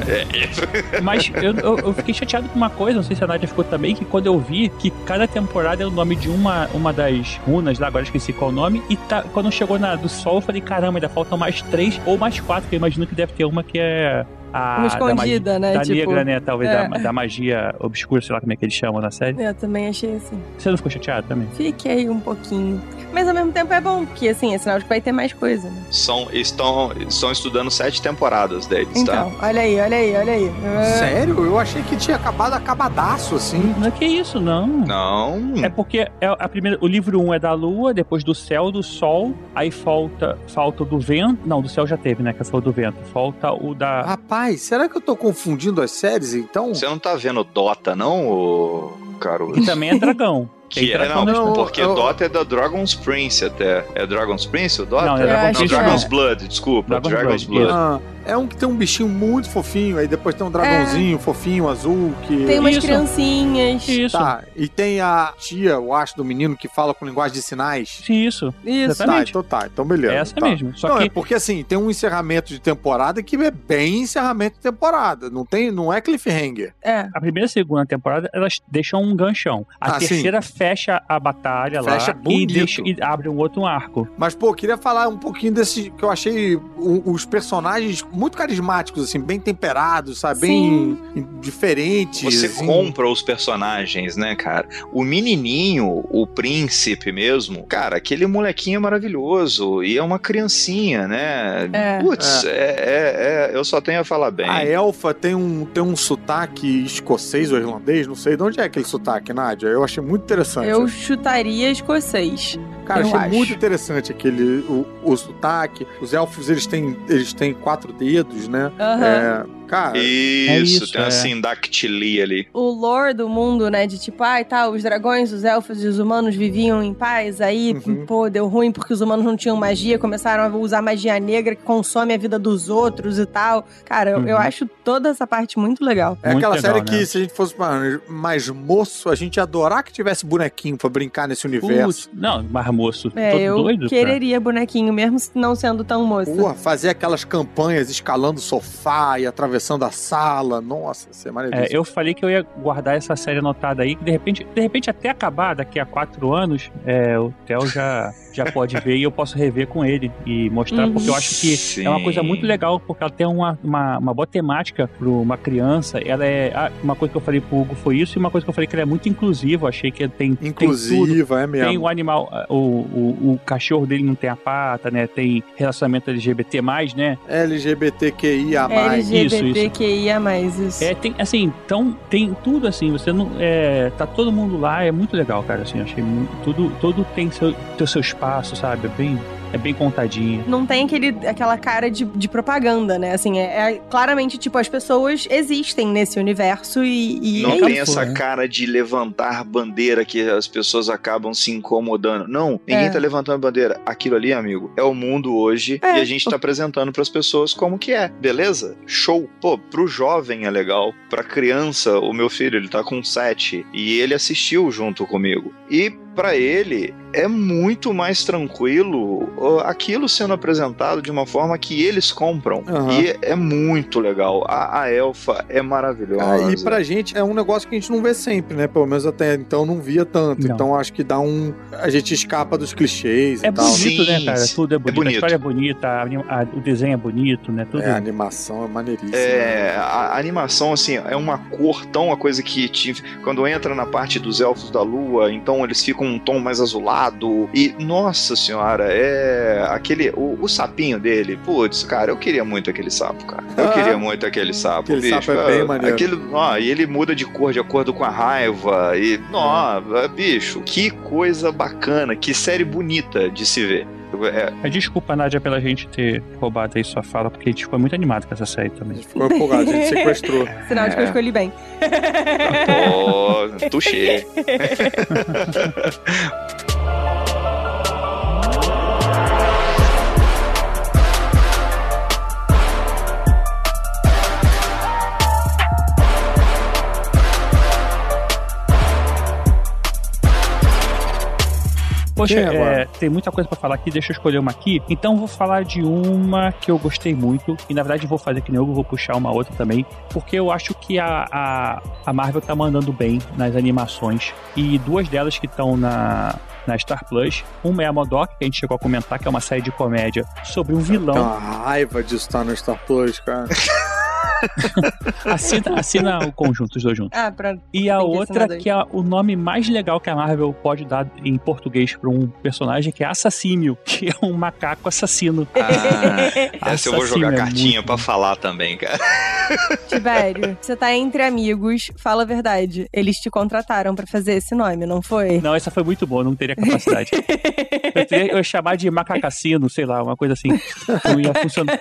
É, Mas eu, eu, eu fiquei chateado com uma coisa, não sei se a Nadia ficou também, que quando eu vi que cada temporada é o nome de uma, uma das runas lá, agora esqueci qual o nome, e tá, quando chegou na do sol, eu falei, caramba, ainda faltam mais três ou mais quatro, que eu imagino que deve ter uma que é a. Uma da magia- escondida, né? Da Tipo, negra, né? Talvez é. da, da magia obscura, sei lá como é que eles chamam na série. Eu também achei assim. Você não ficou chateado também? Fiquei um pouquinho. Mas ao mesmo tempo é bom, porque assim, é sinal de que vai ter mais coisa, né? São, estão, estão estudando sete temporadas deles, Então, tá? olha aí, olha aí, olha aí. Ah, Sério? Eu achei que tinha acabado acabadaço, assim. Não é que isso, não. Não. É porque é a primeira, o livro 1 um é da lua, depois do céu, do sol, aí falta, falta o do vento. Não, do céu já teve, né? Que foi o do vento. Falta o da. Rapaz, será que eu tô confundindo as séries, então? Você não tá vendo Dota, não, ô Caruso? E também é dragão. *laughs* Que é, dragão não, também. porque eu- Dota é da Dragon's Prince até. É Dragon's Prince o Dota? Não, é Eu Dragon acho Prince, que Dragon's é. Blood, desculpa. Dragon's Dragon's, Blood, Blood. Ah, é um que tem um bichinho muito fofinho, aí depois tem um dragãozinho fofinho, azul, que... Tem umas Isso. criancinhas. Isso. Tá, e tem a tia, eu acho, do menino que fala com linguagem de sinais. Isso. Isso. Tá, Exatamente. então tá, então beleza. É essa tá. mesmo. Só não, que é porque assim, tem um encerramento de temporada que é bem encerramento de temporada. Não tem, não é cliffhanger. É. a primeira e a segunda temporada elas deixam um ganchão. A Ah, sim. Fecha a batalha Fecha lá e, bonito. deixa, e abre um outro arco. Mas, pô, eu queria falar um pouquinho desse que eu achei o- os personagens muito carismáticos, assim, bem temperados, sabe? Bem diferentes. Você assim. compra os personagens, né, cara? O menininho, o príncipe mesmo, cara, aquele molequinho é maravilhoso e é uma criancinha, né? É. Putz, é. é- é- eu só tenho a falar bem. A elfa tem um, tem um sotaque escocês ou irlandês, não sei de onde é aquele sotaque, Nádia. Eu achei muito interessante. Eu chutaria escocês. Cara, eu achei acho. muito interessante aquele o, o sotaque. Os elfos, eles têm, eles têm quatro dedos, né? Aham. É, cara, Isso, isso, tem uma é. sindactilia ali. O lore do mundo, né? De tipo, ai, tá, os dragões, os elfos e os humanos viviam em paz. Aí, Uhum. pô, deu ruim porque os humanos não tinham magia, começaram a usar magia negra que consome a vida dos outros e tal. Cara, eu, eu Uhum. acho toda essa parte muito legal. é muito aquela legal, série que né? se a gente fosse mais, mais moço, a gente ia adorar que tivesse bonequinho pra brincar nesse universo. Putz, não, mas moço, É, todo eu doido. cara. quereria bonequinho, mesmo não sendo tão moça. Porra, fazer aquelas campanhas escalando o sofá e atravessando a sala. Nossa, isso é É, maravilhoso. eu falei que eu ia guardar essa série anotada aí, que de repente, de repente até acabar daqui a quatro anos, é, o Theo já, já pode ver e eu posso rever com ele e mostrar, Uhum. porque eu acho que é uma coisa muito legal, porque ela tem uma, uma, uma boa temática para uma criança. Ela é. Uma coisa que eu falei pro Hugo foi isso, e uma coisa que eu falei que ela é muito inclusiva. Achei que tem, tem tudo. Inclusiva, é Tem mesmo. o animal, o, o, o cachorro dele não tem a pata, né? Tem relacionamento LGBT, né? LGBTQIA. LGBTQIA, isso. É, tem, assim, então tem tudo assim, você não. É, tá todo mundo lá, é muito legal, cara. Assim, achei muito, tudo, tudo tem seu, tem seu espaço, sabe? É bem, é bem contadinho. Não tem aquele, aquela cara de, de propaganda, né? Assim, é, é claramente, tipo, as pessoas existem nesse universo e. e não é tem isso. essa cara de levantar bandeira que as pessoas acabam se incomodando. Não, ninguém É. tá levantando bandeira. Aquilo ali, amigo, é o mundo hoje É. e a gente tá apresentando pras pessoas como que é. Beleza? Show. Pô, pro jovem é legal. Pra criança, o meu filho, ele tá com 7 e ele assistiu junto comigo. E pra ele é muito mais tranquilo aquilo sendo apresentado de uma forma que eles compram. Aham. E é muito legal. A, a elfa é maravilhosa. Ah, e pra gente é um negócio que a gente não vê sempre, né? Pelo menos até então não via tanto. Não. Então acho que dá um. A gente escapa dos clichês É e tal. bonito, Sim, né, cara? Tudo é bonito. bonito. A história é bonita, a a- o desenho é bonito, né? Tudo. É, a animação é maneiríssima. É, a a animação, assim, é uma cor tão uma coisa que te, quando entra na parte dos elfos da lua, então eles ficam um tom mais azulado. E, nossa senhora, é aquele. O, o sapinho dele, putz, cara, eu queria muito aquele sapo, cara. Eu Ah, queria muito aquele sapo, aquele bicho. sapo é bem maneiro. Aquele, ó, e ele muda de cor de acordo com a raiva. E, nossa, bicho, que coisa bacana, que série bonita de se ver. É, É, Desculpa, Nádia, pela gente ter roubado aí sua fala, porque a gente ficou muito animado com essa série também. Ficou empolgado, a gente sequestrou. *laughs* Sinal de que eu É. escolhi bem. Ó, tuxê. *laughs* Poxa, é, agora? tem muita coisa pra falar aqui, deixa eu escolher uma aqui. Então vou falar de uma que eu gostei muito, e na verdade vou fazer que nem eu, vou puxar uma outra também, porque eu acho que a, a, a Marvel tá mandando bem nas animações, e duas delas que estão na, na Star Plus. Uma é a Modok, que a gente chegou a comentar, que é uma série de comédia sobre um vilão. uma raiva de estar no Star Plus, cara. *laughs* *laughs* Assina, assina o conjunto, os dois juntos. Ah, pra. E a outra que é o nome mais legal que a Marvel pode dar em português para um personagem, que é Assassímio, que é um macaco assassino. *laughs* Ah, essa eu vou jogar é cartinha muito pra falar também, cara. *laughs* Tibério, você tá entre amigos, fala a verdade. Eles te contrataram pra fazer esse nome, não foi? Não, essa foi muito boa, não teria capacidade. eu, teria, eu ia chamar de macacassino, sei lá, uma coisa assim. Não ia funcionar.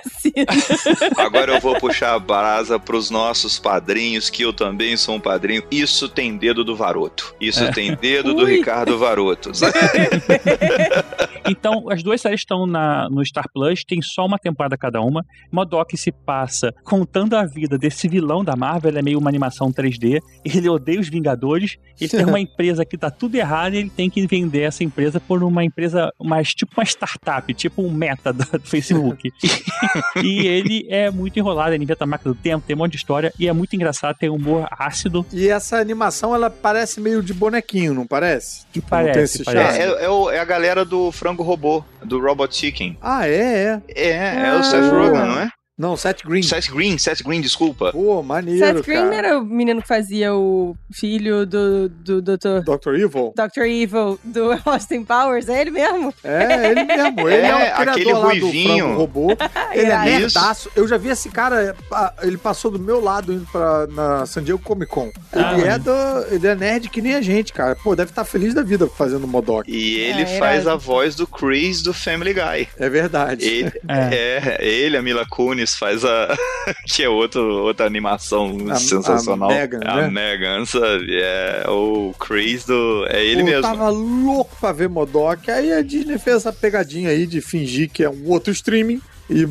Agora eu vou puxar a brasa pros nossos padrinhos, que eu também sou um padrinho. Isso tem dedo do Varoto. Isso É. tem dedo do Ui. Ricardo Varoto. *laughs* Então, as duas séries estão na, no Star Plus, tem só uma temporada cada uma. Modok se passa contando a vida desse vilão da Marvel, ele é meio uma animação 3D, ele odeia os Vingadores, ele tem uma *laughs* empresa que tá tudo errado e ele tem que vender essa empresa por uma empresa, mais tipo uma startup, tipo um meta do, do Facebook. *laughs* e ele é muito enrolado, ele inventa a máquina do tempo, tem um monte de história e é muito engraçado, tem humor ácido. E essa animação, ela parece meio de bonequinho, não parece? Tipo, Parece, parece. É, é o- é a galera do frango robô, do Robot Chicken. Ah, é, é. É, é o Seth Rogen, não é? Não, Seth Green. Seth Green, Seth Green, desculpa. Pô, maneiro, Seth Green cara. era o menino que fazia o filho do, do Dr. Dr. Evil? Dr. Evil do *laughs* Austin Powers, é ele mesmo? É, ele mesmo. Ele é, É, o aquele lá do ruivinho. frango robô. *laughs* Ele é nerdaço. Eu já vi esse cara, ah, ele passou do meu lado indo pra, na San Diego Comic Con. Ah, Ele, é do, ele é nerd que nem a gente, cara. Pô, deve estar feliz da vida fazendo Modok. E ele É, faz a voz do Chris do Family Guy. É verdade. Ele, É. é. ele, a Mila Kunis faz a. *laughs* que é outro, outra animação A- sensacional. a Megan, a né? Megan, sabe? É o Chris do. É ele Pô, mesmo. tava louco pra ver Modok. Aí a Disney fez essa pegadinha aí de fingir que é um outro streaming. E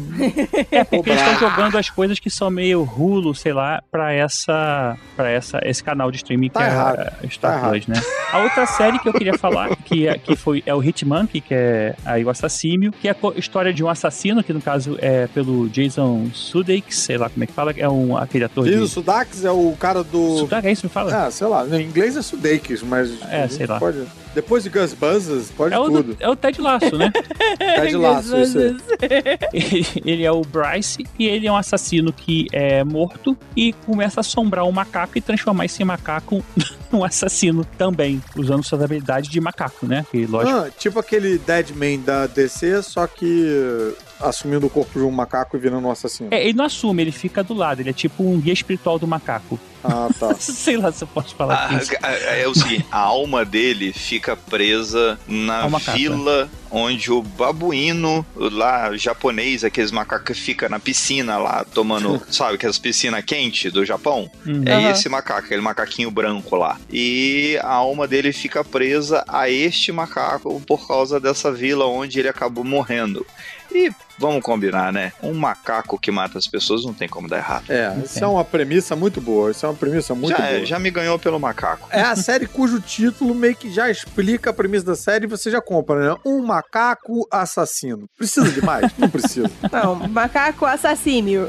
É porque eles estão jogando as coisas que são meio rulo, sei lá, pra essa, para essa, esse canal de streaming Tá que errado. é a Star Tá Plus, né? A outra série que eu queria falar, que, é, que foi é o Hitmonkey, que é aí o assassínio, que é a história de um assassino, que no caso é pelo Jason Sudeikis, sei lá como é que fala, é um aquele ator o de Sudax é o cara do. Sudeikis, é isso me fala? Ah, sei lá. Em inglês é Sudeikis, mas. É, sei lá. Pode... Depois de Gus Buzzers, pode É o, tudo. do- é o Ted Laço, né? *laughs* Ted Laço, isso aí. *laughs* ele, é o Bryce e ele é um assassino que é morto e começa a assombrar um macaco e transformar esse macaco *laughs* num assassino também, usando suas habilidades de macaco, né? Que, lógico. Ah, tipo aquele Deadman da DC, só que uh, assumindo o corpo de um macaco e virando um assassino. É, ele não assume, ele fica do lado, ele é tipo um guia espiritual do macaco. Ah, tá. *laughs* Sei lá se eu posso falar Ah, isso. é é o seguinte, a alma dele fica presa na vila onde o babuíno lá japonês, aqueles macacos que fica na piscina lá tomando, *laughs* sabe, aquelas piscinas quentes do Japão? Uhum. É esse macaco, aquele macaquinho branco lá. E a alma dele fica presa a este macaco por causa dessa vila onde ele acabou morrendo. E vamos combinar, né? Um macaco que mata as pessoas não tem como dar errado. É, isso é uma premissa muito boa. Isso é uma premissa muito já, boa. já me ganhou pelo macaco. É a série cujo título meio que já explica a premissa da série e você já compra, né? Um macaco assassino. Precisa de mais? Não precisa. *laughs* Não, macaco assassínio.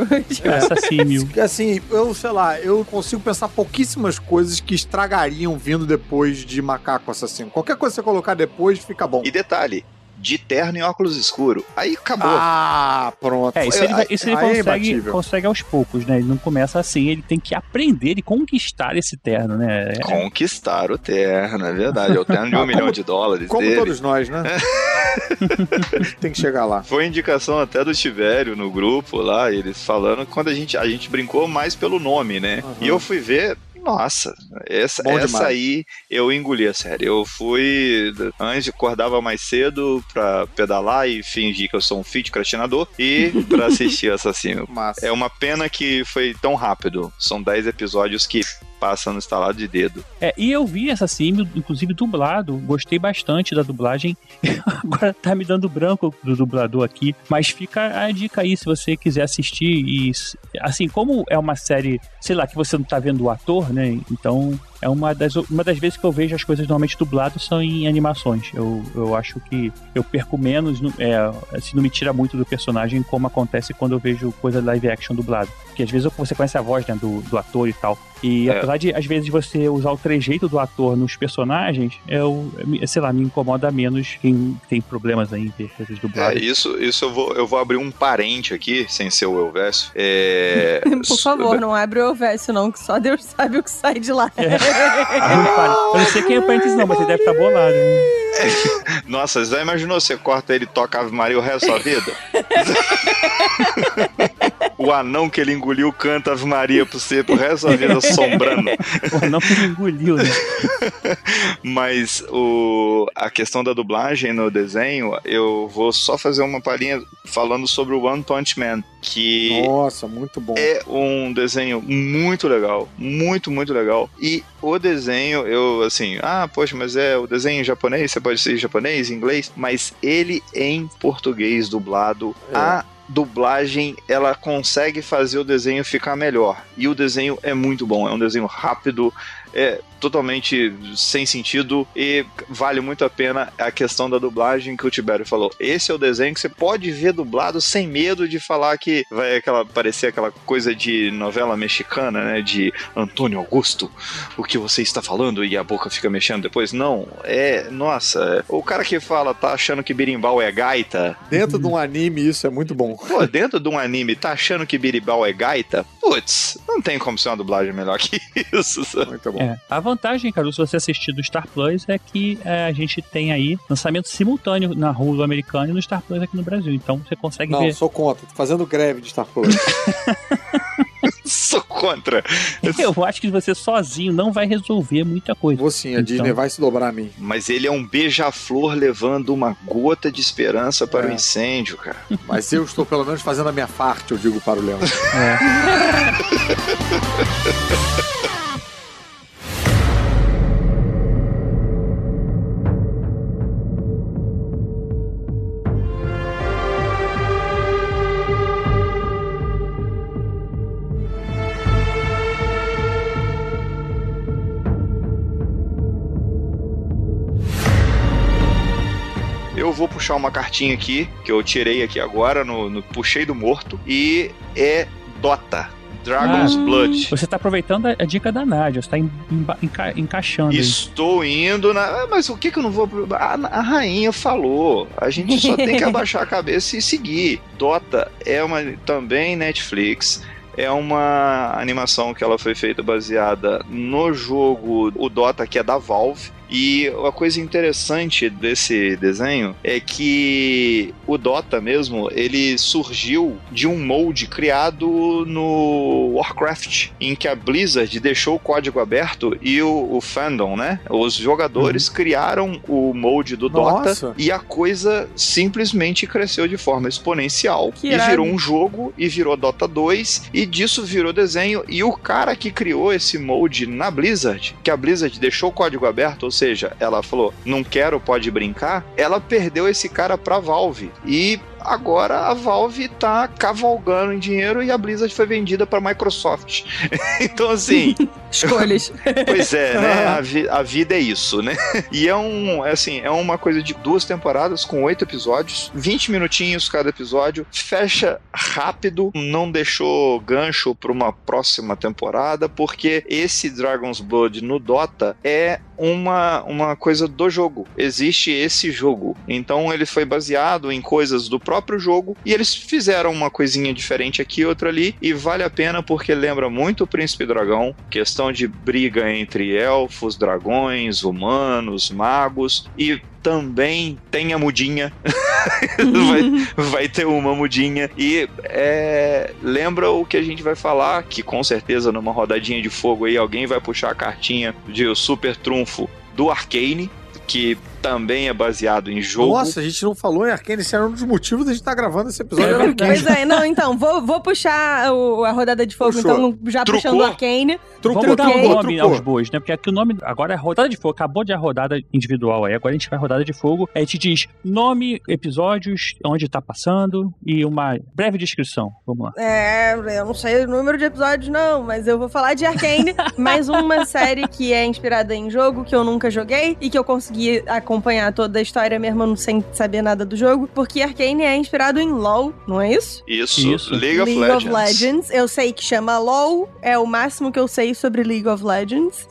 Assassínio. Assim, eu sei lá, eu consigo pensar pouquíssimas coisas que estragariam vindo depois de macaco assassino. Qualquer coisa que você colocar depois fica bom. E detalhe, de terno e óculos escuro. Aí acabou. Ah, pronto. É, isso ele, vai- isso ele Aí é consegue, imbatível. consegue aos poucos, né? Ele não começa assim, ele tem que aprender e conquistar esse terno, né? É- Conquistar o terno, é verdade. É o terno de um *laughs* Ah, milhão como- de dólares Como dele. todos nós, né? *laughs* tem que chegar lá. Foi indicação até do Tivério no grupo lá, eles falando que quando a gente, a gente brincou mais pelo nome, né? E eu fui ver, nossa, essa, essa aí eu engoli a série. Eu fui, antes acordava mais cedo pra pedalar e fingir que eu sou um fit procrastinador e *laughs* pra assistir Assassino. Massa. É uma pena que foi tão rápido. São 10 episódios que passam no estalado de dedo. É, e eu vi essa sim, inclusive dublado, gostei bastante da dublagem. *laughs* Agora tá me dando branco do dublador aqui, mas fica a dica aí se você quiser assistir e assim, como é uma série, sei lá, que você não tá vendo o ator, né? Então, é uma das, uma das vezes que eu vejo as coisas normalmente dubladas são em animações. Eu, eu acho que eu perco menos, no- é, assim, não me tira muito do personagem como acontece quando eu vejo coisa live action dublado. Porque às vezes você conhece a voz né, do, do ator e tal. E É. apesar de, às vezes, você usar o trejeito do ator nos personagens, eu, sei lá, me incomoda menos quem tem problemas aí em ver coisas É, dubladas. isso, isso eu vou, eu vou abrir um parente aqui, sem ser o Elvésio. É, *laughs* Por favor, não abre o Elvésio, não, que só Deus sabe o que sai de lá. Eu não sei quem é parentes não, mas ele deve estar bolado. Né? *laughs* Nossa, já imaginou você corta ele e toca Ave Maria o resto da vida? *laughs* o anão que ele engoliu canta Ave Maria pro você pro resto da vida assombrando. *laughs* O anão que ele engoliu, né? Mas o, a questão da dublagem no desenho, eu vou só fazer uma palhinha falando sobre o One Punch Man, que Nossa, muito bom. é um desenho muito legal, muito, muito legal. E o desenho, eu assim, ah, poxa, mas é o desenho em japonês, você pode ser em japonês, em inglês, mas ele em português dublado, É. a dublagem ela consegue fazer o desenho ficar melhor. E o desenho é muito bom, é um desenho rápido, é totalmente sem sentido e vale muito a pena a questão da dublagem que o Tibério falou. Esse é o desenho que você pode ver dublado sem medo de falar que vai aquela parecer aquela coisa de novela mexicana, né, de Antônio Augusto, o que você está falando e a boca fica mexendo depois. Não, é, nossa, o cara que fala tá achando que birimbau é gaita, Dentro de um anime, isso é muito bom. Pô, dentro de um anime, tá achando que Biribal é gaita? Putz, não tem como ser uma dublagem melhor que isso. sabe? Muito bom. É. A vantagem, cara, se você assistir do Star Plus é que é, a gente tem aí lançamento simultâneo na Hulu americana e no Star Plus aqui no Brasil. Então você consegue Não, ver. sou contra. Tô fazendo greve de Star Plus. *laughs* Sou contra. Eu acho que você sozinho não vai resolver muita coisa. Vou sim, a Então- Disney vai se dobrar a mim. Mas ele é um beija-flor levando uma gota de esperança para o É. incêndio, cara. Mas eu estou pelo menos fazendo a minha parte, eu digo para o Leão. Eu *laughs* puxar uma cartinha aqui, que eu tirei aqui agora, no, no- puxei do morto, e é Dota. Dragon's Ah, Blood. Você tá aproveitando a, a dica da Nádia, você tá em- emba- enca- encaixando aí. Estou indo na. Ah, Mas o que que eu não vou. A, a rainha falou. A gente só tem que *laughs* abaixar a cabeça e seguir. Dota é uma também Netflix. É uma animação que ela foi feita baseada no jogo o Dota que é da Valve. E uma coisa interessante desse desenho é que o Dota mesmo, ele surgiu de um molde criado no Warcraft, em que a Blizzard deixou o código aberto e o, o fandom, né? Os jogadores criaram o molde do Nossa. Dota e a coisa simplesmente cresceu de forma exponencial Que e irado. virou um jogo e virou Dota 2 e disso virou desenho e o cara que criou esse molde na Blizzard, que a Blizzard deixou o código aberto, ou seja, ela falou, não quero, pode brincar, ela perdeu esse cara pra Valve. E agora a Valve tá cavalgando em dinheiro e a Blizzard foi vendida pra Microsoft. *laughs* então assim, *laughs* Escolhas. Pois é, né? A, vi- a vida é isso, né? *laughs* E é um, é assim, é uma coisa de duas temporadas com oito episódios, 20 minutinhos cada episódio, fecha rápido, não deixou gancho para uma próxima temporada, porque esse Dragon's Blood no Dota é uma, uma coisa do jogo. Existe esse jogo. Então ele foi baseado em coisas do próprio jogo e eles fizeram uma coisinha diferente aqui, outra ali, e vale a pena porque lembra muito o Príncipe Dragão, questão de briga entre elfos, dragões, humanos, magos e também tem a mudinha. *laughs* vai, *laughs* vai ter uma mudinha. E é, lembra o que a gente vai falar, que com certeza numa rodadinha de fogo aí alguém vai puxar a cartinha de super trunfo do Arcane, que também é baseado em jogo. Nossa, a gente não falou em Arcane, esse era um dos motivos da gente estar gravando esse episódio. É. Pois é, não, então, vou, vou puxar o- a rodada de fogo, Puxou. então, já Trucou. puxando o Arcane. Trucou, Vamos dar um nome trucou. aos bois, né? Porque aqui o nome. Agora é rodada de fogo. Acabou de a rodada individual aí. Agora a gente vai rodada de fogo. Aí a gente diz nome, episódios, onde tá passando e uma breve descrição. Vamos lá. É, eu não sei o número de episódios, não, mas eu vou falar de Arcane, *laughs* mais uma série que é inspirada em jogo que eu nunca joguei e que eu consegui acompanhar toda a história mesmo sem saber nada do jogo, porque Arcane é inspirado em LoL, não é isso? Isso, Isso. League of Legends. Eu sei que chama LoL, é o máximo que eu sei sobre League of Legends.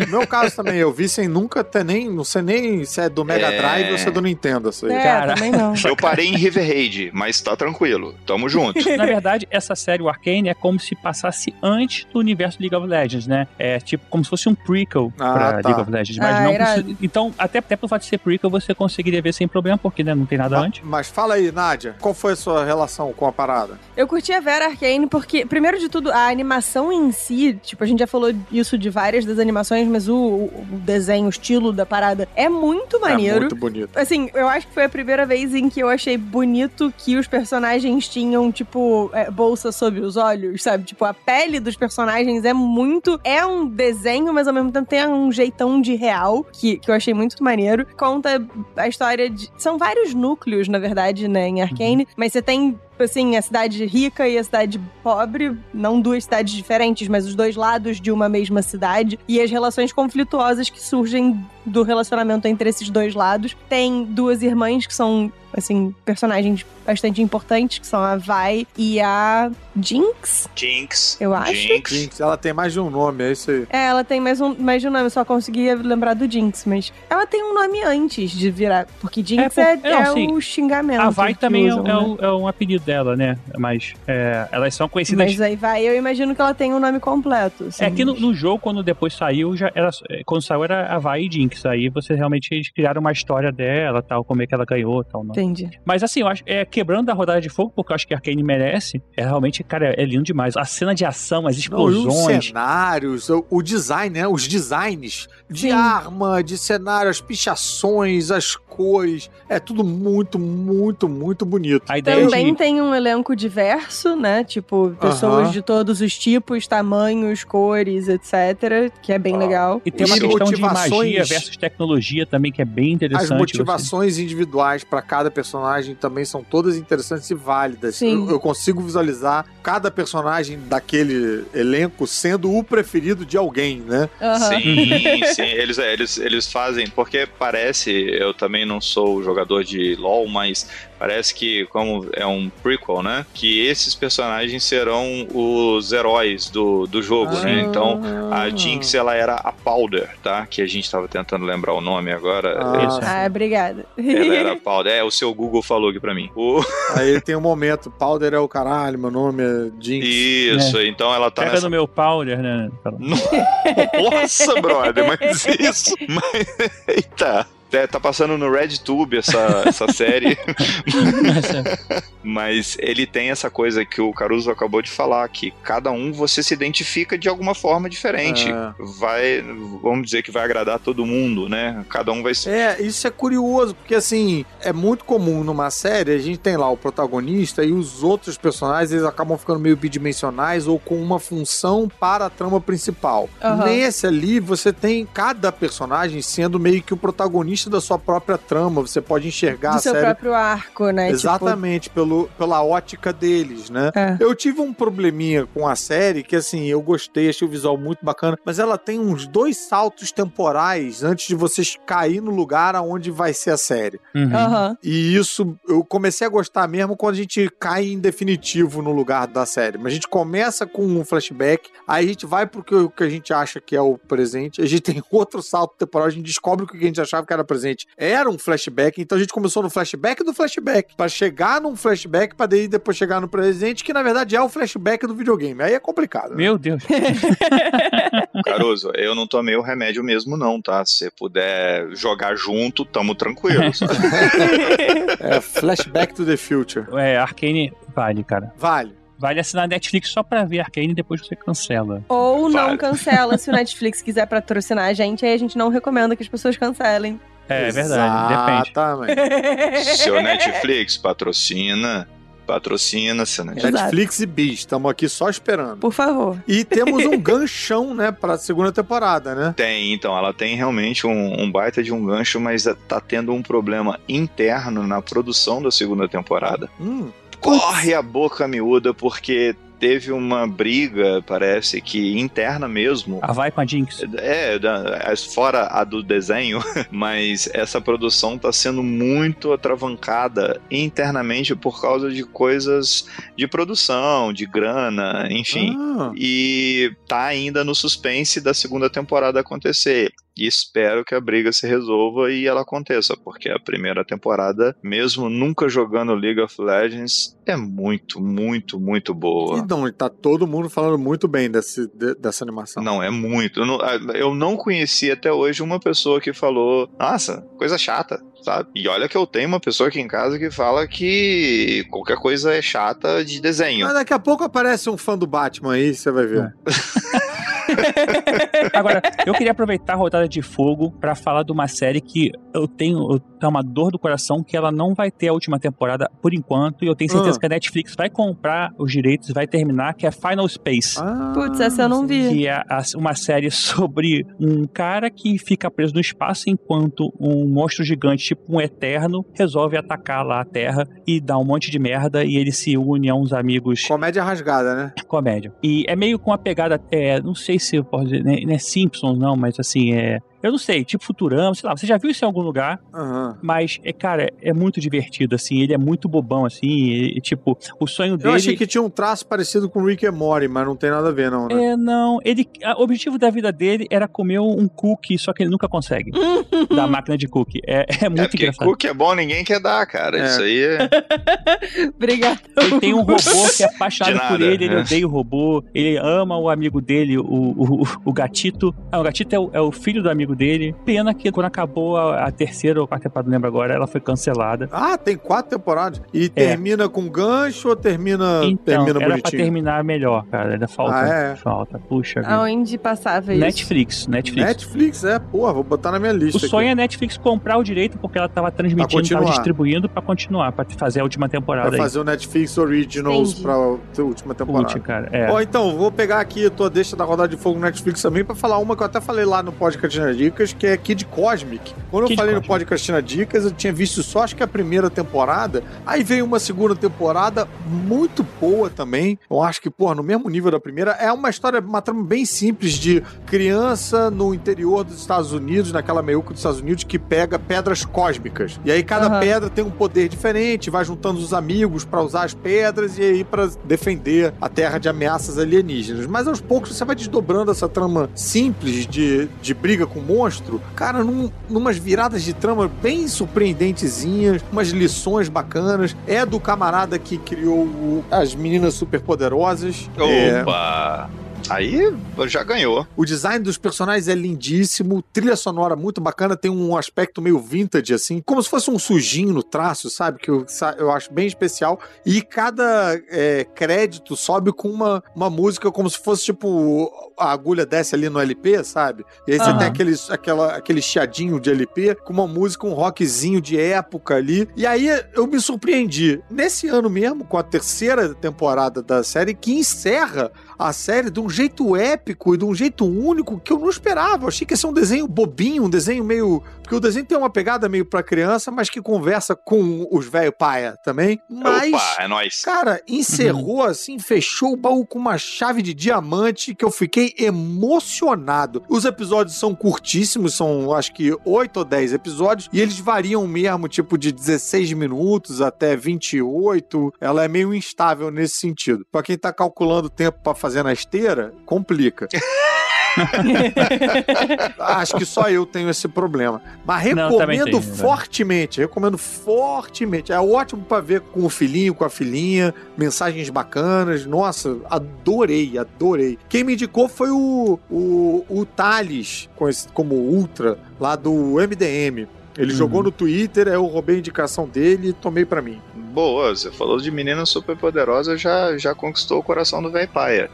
No meu caso também, eu vi sem nunca ter nem. Não sei nem se é do Mega É. Drive ou se é do Nintendo. Isso aí. É, Cara. também não. *laughs* Eu parei em River Raid, mas tá tranquilo. Tamo junto. *laughs* Na verdade, essa série, o Arcane, é como se passasse antes do universo League of Legends, né? É tipo como se fosse um prequel Ah, pra tá. League of Legends. Mas Ah, não precisa- Então, até, até pelo fato de ser prequel, você conseguiria ver sem problema, porque né, não tem nada antes. Mas fala aí, Nádia, qual foi a sua relação com a parada? Eu curti a Vera Arcane porque, primeiro de tudo, a animação em si, tipo, a gente já falou isso de várias das animações, mas o, o desenho, o estilo da parada é muito É maneiro. muito bonito. Assim, eu acho que foi a primeira vez em que eu achei bonito que os personagens tinham, tipo, é, bolsa sob os olhos, sabe? Tipo, a pele dos personagens é muito. É um desenho, mas ao mesmo tempo tem um jeitão de real, que, que eu achei muito maneiro. Conta a história de. São vários núcleos, na verdade, né, em Arcane, mas você tem. Assim, a cidade rica e a cidade pobre, não duas cidades diferentes, mas os dois lados de uma mesma cidade, e as relações conflituosas que surgem do relacionamento entre esses dois lados. Tem duas irmãs que são, assim, personagens bastante importantes, que são a Vai e a Jinx, Jinx. eu acho. Jinx. Jinx, ela tem mais de um nome, é isso aí. É, ela tem mais, um, mais de um nome, eu só conseguia lembrar do Jinx, mas ela tem um nome antes de virar, porque Jinx É, é, por- não, é sim. o xingamento. A Vai que também é, usam, é né? o- é um apelido dela, né? Mas é, elas são conhecidas. Mas aí vai, eu imagino que ela tem um nome completo. assim. É que no, no jogo, quando depois saiu, já era. Quando saiu era a Vai e Jinx. Aí você realmente eles criaram uma história dela, tal, como é que ela ganhou, tal. Não. Entendi. Mas assim, eu acho, é, quebrando a rodada de fogo, porque eu acho que a Arkane merece, é realmente, cara, é lindo demais. A cena de ação, as Não, e os explosões. cenários, o, o design, né? Os designs de Sim. arma, de cenário, as pichações, as cores. É tudo muito, muito, muito bonito. A ideia Também de. tem um elenco diverso, né? Tipo, pessoas de todos os tipos, tamanhos, cores, etc. Que é bem Ah. legal. E tem uma E questão de magia motivações- versus tecnologia também, que é bem interessante. As motivações individuais para cada personagem também são todas interessantes e válidas. Sim. Eu, eu consigo visualizar cada personagem daquele elenco sendo o preferido de alguém, né? Sim, *laughs* sim. Eles, é, eles, eles fazem, porque parece, eu também não sou jogador de LoL, mas Parece que, como é um prequel, né? Que esses personagens serão os heróis do, do jogo, né? Então, a Jinx, ela era a Powder, tá? Que a gente tava tentando lembrar o nome agora. Ah, obrigada. Ela era *laughs* a Powder. É, o seu Google falou aqui pra mim. O... Aí tem um momento, Powder é o caralho, meu nome é Jinx. Isso, então ela tá Pega nessa no meu powder, né? *laughs* Nossa, brother, mas *laughs* isso. Mas, eita. É, tá passando no RedTube essa, essa *laughs* série. Mas ele tem essa coisa que o Caruso acabou de falar, que cada um você se identifica de alguma forma diferente. É. Vai, vamos dizer que vai agradar todo mundo, né? Cada um vai se. É, isso é curioso, porque assim, é muito comum numa série, a gente tem lá o protagonista e os outros personagens, eles acabam ficando meio bidimensionais ou com uma função para a trama principal. Aham. Nesse ali, você tem cada personagem sendo meio que o protagonista da sua própria trama, você pode enxergar Do a seu série próprio arco, né? Tipo, Exatamente, pelo, pela ótica deles, né? É. Eu tive um probleminha com a série que, assim, eu gostei, achei o visual muito bacana, mas ela tem uns dois saltos temporais antes de vocês cair no lugar aonde vai ser a série. Uhum. Aham. E isso eu comecei a gostar mesmo quando a gente cai em definitivo no lugar da série. Mas a gente começa com um flashback, aí a gente vai pro que, o que a gente acha que é o presente, a gente tem *laughs* outro salto temporal, a gente descobre que o que a gente achava que era presente era um flashback, então a gente começou no flashback do flashback, pra chegar num flashback, pra daí depois chegar no presente, que na verdade é o flashback do videogame. Aí é complicado. né? Meu Deus. *laughs* Caruso, eu não tomei o remédio mesmo, não, tá? Se você puder jogar junto, tamo tranquilo. *laughs* É flashback to the future. É, Arcane vale, cara. Vale. Vale assinar Netflix só pra ver Arcane e depois você cancela. Ou não Vale. cancela se o Netflix quiser patrocinar a gente, aí a gente não recomenda que as pessoas cancelem. É, é verdade, depende. *laughs* Seu Netflix patrocina. Patrocina, seu Netflix. Exato. Netflix e Bis, estamos aqui só esperando. Por favor. E temos um *laughs* ganchão, né, pra segunda temporada, né? Tem, então, ela tem realmente um, um baita de um gancho, mas tá tendo um problema interno na produção da segunda temporada. Hum. Corre a boca miúda, porque teve uma briga, parece que interna mesmo. Ah, vai com a Jinx. É, fora a do desenho, *laughs* mas essa produção tá sendo muito atravancada internamente por causa de coisas de produção, de grana, enfim. Ah. E tá ainda no suspense da segunda temporada acontecer. E espero que a briga se resolva e ela aconteça, porque a primeira temporada, mesmo nunca jogando League of Legends, é muito, muito, muito boa. Então, tá todo mundo falando muito bem desse, de- dessa animação. Não, é muito. Eu não, eu não conheci até hoje uma pessoa que falou, nossa, coisa chata, sabe? E olha que eu tenho uma pessoa aqui em casa que fala que qualquer coisa é chata de desenho. Mas daqui a pouco aparece um fã do Batman aí, você vai ver. *laughs* *laughs* Agora, eu queria aproveitar a rodada de fogo pra falar de uma série que eu tenho, eu tenho uma dor do coração que ela não vai ter a última temporada por enquanto, e eu tenho certeza Ah. que a Netflix vai comprar os direitos e vai terminar, que é Final Space. Ah, Putz, essa eu não vi. Que é a- uma série sobre um cara que fica preso no espaço enquanto um monstro gigante, tipo um eterno, resolve atacar lá a Terra e dá um monte de merda e ele se une a uns amigos Comédia rasgada, né? comédia. E é meio com uma pegada, é, não sei se eu dizer, né, não é Simpsons não, mas assim, é... Eu não sei, tipo Futurama, sei lá, você já viu isso em algum lugar, Aham. mas, é, cara, é muito divertido, assim, ele é muito bobão, assim, e, e, tipo, o sonho dele... Eu achei que tinha um traço parecido com Rick and Morty, mas não tem nada a ver, não, né? É, não, ele, a- o objetivo da vida dele era comer um cookie, só que ele nunca consegue, *laughs* da máquina de cookie. É, é É muito porque engraçado. cookie é bom, ninguém quer dar, cara. É. Isso aí é. *laughs* Obrigada. Ele tem um robô que é *laughs* apaixonado nada, por ele, ele né? odeia o robô, ele ama o amigo dele, o, o, o gatito. Ah, o gatito é o, é o filho do amigo dele. Pena que quando acabou a, a terceira ou quarta temporada, não lembro agora, ela foi cancelada. Ah, tem quatro temporadas. E termina com gancho ou termina, É. Então, termina era pra bonitinho? terminar melhor, cara. Ainda falta. Ah, é? Falta. Puxa. Aonde passava isso? Netflix, Netflix. Netflix, é, porra, vou botar na minha O lista. sonho aqui. é Netflix comprar o direito porque ela tava transmitindo, tava continuar. distribuindo pra continuar, pra fazer a última temporada Pra aí. fazer o Netflix Originals Entendi. pra última temporada. Putz, cara, é. Ó, então, vou pegar aqui a tua deixa da rodada de fogo no Netflix também pra falar uma que eu até falei lá no podcast Nerd. Dicas, que é Kid Cosmic. Quando eu Kid falei no Cosmic. Podcastina Dicas, eu tinha visto só acho que a primeira temporada. Aí veio uma segunda temporada muito boa também. Eu acho que, pô, no mesmo nível da primeira. É uma história, uma trama bem simples de criança no interior dos Estados Unidos, naquela meiuca dos Estados Unidos, que pega pedras cósmicas. E aí cada Aham. pedra tem um poder diferente, vai juntando os amigos pra usar as pedras e aí pra defender a Terra de ameaças alienígenas. Mas aos poucos você vai desdobrando essa trama simples de, de briga com monstro, cara, num, numas viradas de trama bem surpreendentezinhas, umas lições bacanas. É do camarada que criou o- as meninas superpoderosas. É, Opa! Aí já ganhou. o design dos personagens é lindíssimo, trilha sonora muito bacana, tem um aspecto meio vintage, assim, como se fosse um sujinho no traço, sabe? Que eu, eu acho bem especial. E cada é, crédito sobe com uma, uma música como se fosse tipo. A agulha desce ali no LP, sabe? E aí você Aham. tem aquele, aquela, aquele chiadinho de LP com uma música, um rockzinho de época ali. E aí eu me surpreendi. Nesse ano mesmo, com a terceira temporada da série, que encerra a série de um jeito épico e de um jeito único que eu não esperava. Eu achei que ia ser um desenho bobinho, um desenho meio. Porque o desenho tem uma pegada meio pra criança, mas que conversa com os velho paia também. Mas. Opa, é nóis. Cara, encerrou assim, fechou o baú com uma chave de diamante que eu fiquei emocionado. Os episódios são curtíssimos, são acho que 8 ou 10 episódios, e eles variam mesmo, tipo de 16 minutos até 28. Ela é meio instável nesse sentido. Pra quem tá calculando o tempo pra fazer na esteira, complica. *laughs* *laughs* Acho que só eu tenho esse problema. Mas Não, recomendo tenho, né? fortemente, recomendo fortemente. É ótimo pra ver com o filhinho, com a filhinha, mensagens bacanas. Nossa, adorei, adorei. Quem me indicou foi o, o, o Thales, como Ultra, lá do MDM. Ele Uhum. jogou no Twitter, eu roubei a indicação dele e tomei pra mim. Boa, você falou de menina super poderosa, já, já conquistou o coração do velho *laughs* paia.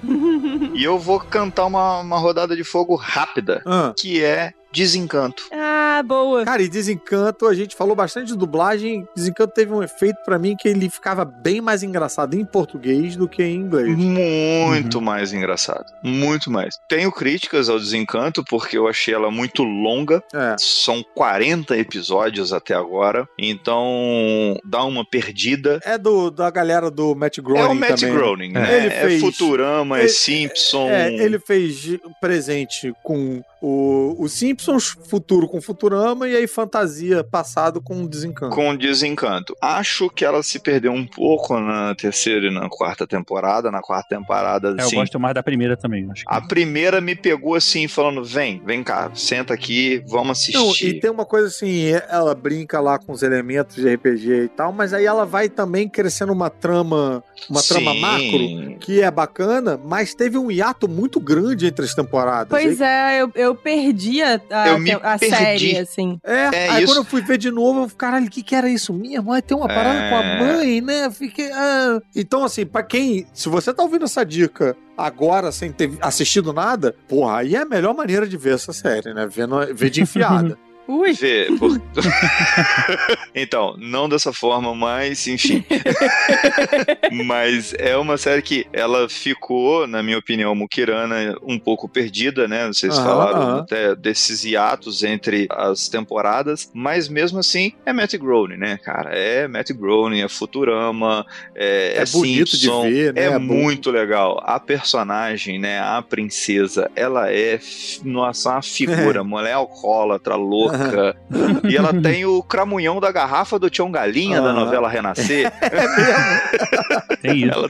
e eu vou cantar uma, uma rodada de fogo rápida, Ah. que é Desencanto. Ah, boa. Cara, e Desencanto, a gente falou bastante de dublagem. Desencanto teve um efeito pra mim que ele ficava bem mais engraçado em português do que em inglês. Muito Uhum. mais engraçado. Muito mais. Tenho críticas ao Desencanto, porque eu achei ela muito longa. É. São 40 episódios até agora. Então, dá uma perdida. É do, da galera do Matt Groening É o Matt também, né? Groening, né? Ele é fez- Futurama, é ele- Simpson. É, ele fez presente com o, o Simpsons, futuro com Futurama e aí fantasia passado com Desencanto. com desencanto. Acho que ela se perdeu um pouco na terceira e na quarta temporada. Na quarta temporada, É, eu assim. gosto mais da primeira também. Acho que... A primeira me pegou assim, falando: vem, vem cá, senta aqui, vamos assistir. Não, e tem uma coisa assim, ela brinca lá com os elementos de RPG e tal, mas aí ela vai também crescendo uma trama, uma trama Sim. macro, que é bacana, mas teve um hiato muito grande entre as temporadas. Pois é, eu, eu perdi a, a, Eu me a perdi. série, assim. É, É aí isso. quando eu fui ver de novo, eu falei, caralho, o que, que era isso mesmo? Ai, tem uma parada É. com a mãe, né? Fiquei. ah. Então, assim, pra quem. Se você tá ouvindo essa dica agora sem ter assistido nada, porra, aí é a melhor maneira de ver essa série, né? Vendo, ver de *laughs* enfiada. Ui. Vê, por- *laughs* então, não dessa forma, mas enfim. *laughs* mas é uma série que ela ficou, na minha opinião, Mukirana, um pouco perdida, né? Vocês Aham, falaram até desses hiatos entre as temporadas, mas mesmo assim é Matt Groening, né, cara? É Matt Groening, é Futurama, é, É bonito de Simpson, ver, né? É, É muito legal. A personagem, né, a princesa, ela é, nossa, uma figura, *laughs* mulher alcoólatra, louca. *laughs* e ela tem o cramunhão da garrafa do Tião Galinha da Aham. novela Renascer. *laughs* Tem isso. ela,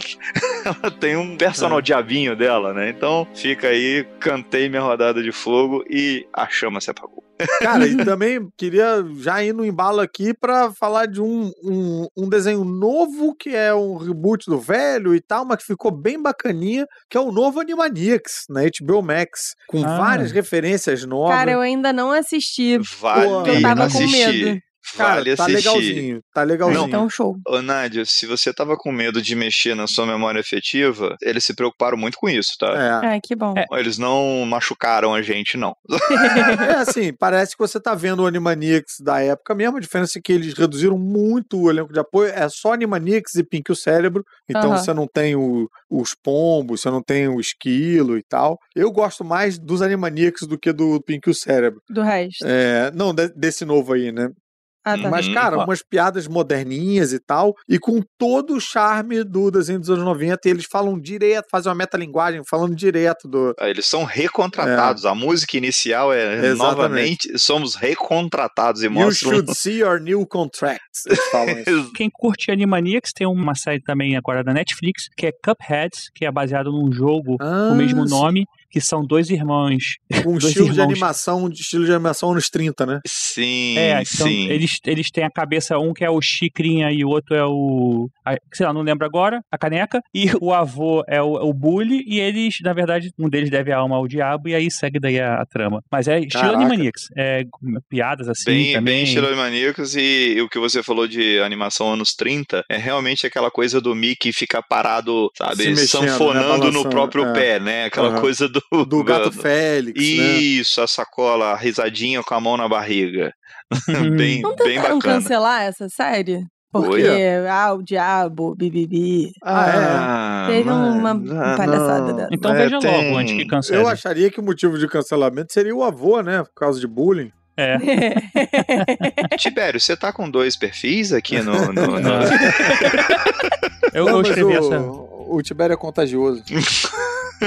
ela tem um personal diabinho dela, né? Então fica aí, cantei minha rodada de fogo e a chama se apagou. Cara, e também queria já ir no embalo aqui pra falar de um, um, um desenho novo que é um reboot do velho e tal, mas que ficou bem bacaninha, que é o novo Animaniacs na HBO Max, com Ah. várias referências novas. Cara, eu ainda não assisti. Vale eu tava com medo. Cara, vale tá assistir. legalzinho. Tá legalzinho. Então, show. Ô, Nádia, se você tava com medo de mexer na sua memória efetiva, eles se preocuparam muito com isso, tá? É. Ai, que bom. Eles não machucaram a gente, não. *laughs* *laughs* É assim, parece que você tá vendo o Animaniacs da época mesmo. A diferença é que eles reduziram muito o elenco de apoio. É só Animaniacs e Pink o Cérebro. Então Aham. você não tem o- os pombos, você não tem o esquilo e tal. Eu gosto mais dos Animaniacs do que do Pink o Cérebro. Do resto. É, não, de- desse novo aí, né? Ah, tá. Mas, cara, Ó. umas piadas moderninhas e tal, e com todo o charme do desenho dos anos 90, e eles falam direto, fazem uma metalinguagem falando direto do. Ah, Eles são recontratados. A música inicial é Exatamente. novamente somos recontratados e You mostram. should see your new contracts. Eles falam *laughs* isso. Quem curte Animaniacs tem uma série também agora da Netflix, que é Cupheads, que é baseado num jogo com o mesmo Ah, sim. nome, que são dois irmãos. *laughs* Um dois estilo de irmãos. animação, de estilo de animação anos 30, né? Sim, É, então sim. eles, eles têm a cabeça, um que é o Chicrinha e o outro é o. a- sei lá, não lembro agora, a caneca. E o avô é o, o Bully, e eles, na verdade, um deles deve a alma ao diabo, e aí segue daí a, a trama. Mas é estilo Caraca. Animaniacs. É piadas assim Bem, também. bem estilo maníacos e, e o que você falou de animação anos 30 é realmente aquela coisa do Mickey ficar parado, Se sabe, mexendo, né, sanfonando no balançando, próprio é. pé, né? Aquela Aham. coisa do, Do gato Félix, né? Isso, a sacola, a risadinha com a mão na barriga. *laughs* bem, Não bem tentaram bacana. cancelar essa série? Porque, Oi? ah, o diabo, bibibi. Ah, Teve uma ah, palhaçada dessa. Então É, veja tem- logo antes que cancele. Eu acharia que o motivo de cancelamento seria o avô, né? Por causa de bullying. É. *laughs* Tibério, você tá com dois perfis aqui no. no- no-. *laughs* Eu, Não, eu mas escrevi o, essa. o Tibério é contagioso.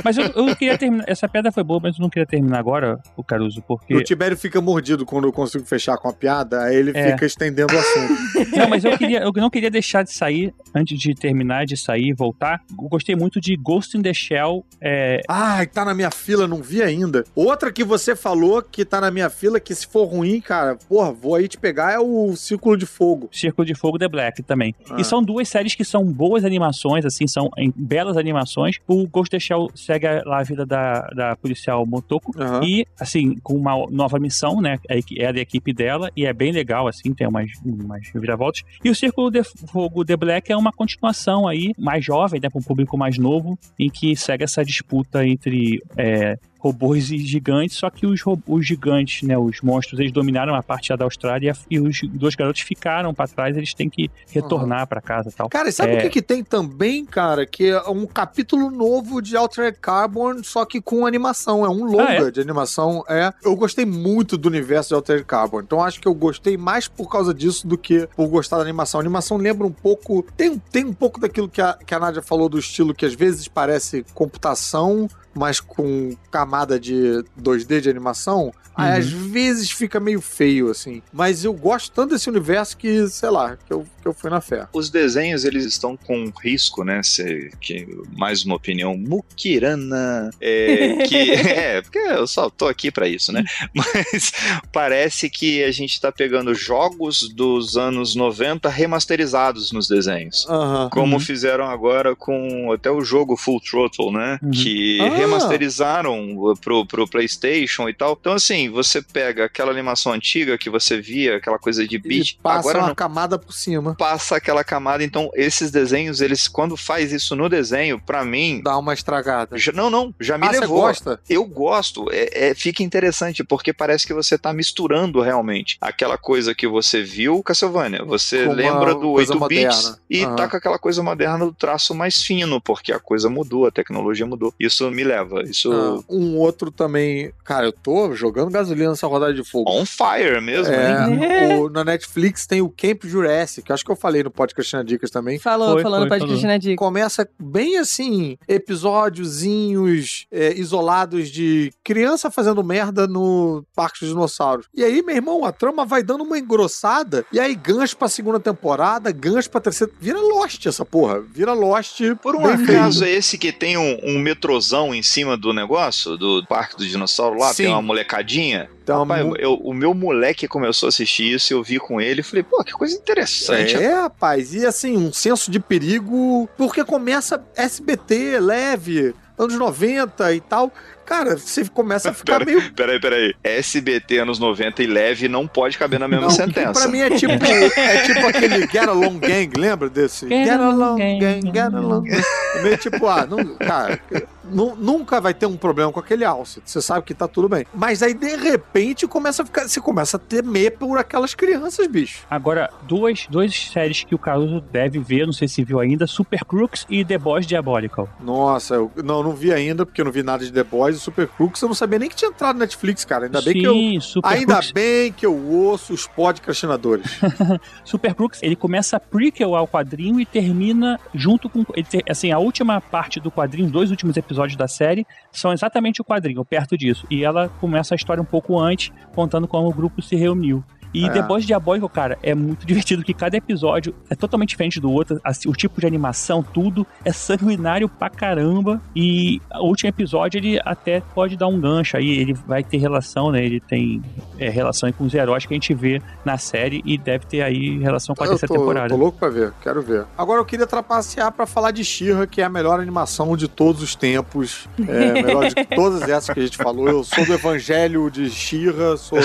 Mas eu, eu queria terminar. Essa piada foi boa, mas eu não queria terminar agora, o Caruso, porque. O Tibério fica mordido quando eu consigo fechar com a piada, aí ele É. fica estendendo o assunto. *laughs* Não, mas eu queria, eu não queria deixar de sair, antes de terminar de sair e voltar. Eu gostei muito de Ghost in the Shell. É, Ai, tá na minha fila, não vi ainda. Outra que você falou que tá na minha fila, que se for ruim, cara, porra, vou aí te pegar, é o Círculo de Fogo. Círculo de Fogo The Black também. Ah. E são duas séries que são boas animações, assim, são em belas animações. O Ghost in the Shell segue a- lá a vida da, da policial Motoko. Aham. E, assim, com uma nova missão, né? É é da equipe dela, e é bem legal, assim, tem umas, umas viravoltas. E o Círculo de Fogo The Black é uma continuação aí, mais jovem, né? Para um público mais novo, em que segue essa disputa entre. é, robôs e gigantes, só que os, os gigantes, né, os monstros, eles dominaram a parte da Austrália e os dois garotos ficaram pra trás, eles têm que retornar pra casa e tal. Cara, e sabe É, o que, que tem também, cara? Que é um capítulo novo de Altered Carbon, só que com animação. É um longa Ah, é? de animação. É. Eu gostei muito do universo de Altered Carbon. Então acho que eu gostei mais por causa disso do que por gostar da animação. A animação lembra um pouco. Tem, tem um pouco daquilo que a, que a Nádia falou do estilo que às vezes parece computação. Mas com camada de 2D de animação, aí às vezes fica meio feio, assim. Mas eu gosto tanto desse universo que, sei lá, que eu, que eu fui na fé. Os desenhos, eles estão com um risco, né? Se, que, mais uma opinião mukirana. É, *laughs* que, *laughs* é, porque eu só tô aqui pra isso, né? Mas parece que a gente tá pegando jogos dos anos 90 remasterizados nos desenhos. Aham. Como Uhum. fizeram agora com até o jogo Full Throttle, né? Uhum. Que Ah. remasterizaram pro, pro PlayStation e tal. Então, assim, você pega aquela animação antiga que você via, aquela coisa de beat, E passa agora uma não camada por cima. passa aquela camada. Então, esses desenhos, eles, quando faz isso no desenho, pra mim. Dá uma estragada. Já, não, não, já me Ah, você levou. gosta? Eu gosto. É, é- fica interessante, porque parece que você tá misturando realmente aquela coisa que você viu, Castlevania. Você Com lembra do coisa 8 bits moderna. e Aham. tá com aquela coisa moderna do traço mais fino, porque a coisa mudou, a tecnologia mudou. Isso me leva. Isso. Ah, um outro também. Cara, eu tô jogando gasolina nessa rodada de fogo. On fire mesmo, É, hein? *laughs* o- na Netflix tem o Camp Jurassic, acho que eu falei no podcast na Dicas também. Falou, falou no podcast na dica. Começa bem assim, episódiozinhos é, isolados de criança fazendo merda no Parque dos Dinossauros. E aí, meu irmão, a trama vai dando uma engrossada, e aí gancho pra segunda temporada, gancho pra terceira. Vira Lost essa porra. Vira Lost. Por um acaso é esse que tem um, um metrozão em cima do negócio, do Parque do Dinossauro lá, Sim. tem uma molecadinha? Uma Rapaz, mu- eu- o meu moleque começou a assistir isso, eu vi com ele e falei, pô, que coisa interessante. É, rapaz, e assim, um senso de perigo, porque começa SBT, leve, anos 90 e tal. Cara, você começa a *laughs* ficar meio. Peraí, peraí. SBT anos 90 e leve não pode caber na mesma Não, sentença. Pra mim é tipo, *laughs* é tipo aquele Get Along Gang, lembra desse? Get Along Gang. Get Along Gang. É meio tipo, ah, não, cara, nu- nunca vai ter um problema com aquele alce. Você sabe que tá tudo bem. Mas aí, de repente, começa a ficar, você começa a temer por aquelas crianças, bicho. Agora, duas, duas séries que o Caruso deve ver, não sei se viu ainda, Super Crooks e The Boys Diabolical. Nossa, eu não, não vi ainda, porque eu não vi nada de The Boys e Super Crooks. Eu não sabia nem que tinha entrado no Netflix, cara. Ainda bem que eu. Sim, Super Ainda Crooks. bem que eu ouço os podcastinadores. *laughs* Super Crooks, ele começa prequel ao quadrinho e termina junto com. assim, a última parte do quadrinho, os dois últimos episódios da série, são exatamente o quadrinho, perto disso. E ela começa a história um pouco antes, contando como o grupo se reuniu. E É. The Boys Diabólico, cara, é muito *laughs* divertido, que cada episódio é totalmente diferente do outro. assim, o tipo de animação, tudo é sanguinário pra caramba. E o último episódio, ele até pode dar um gancho aí. Ele vai ter relação, né? Ele tem é, relação aí com os heróis que a gente vê na série e deve ter aí relação com a Eu terceira tô, temporada. tô louco pra ver, quero ver. Agora eu queria trapacear pra falar de She-Ra, que é a melhor animação de todos os tempos. É, melhor de *laughs* todas essas que a gente falou. Eu sou do evangelho de She-Ra, sou...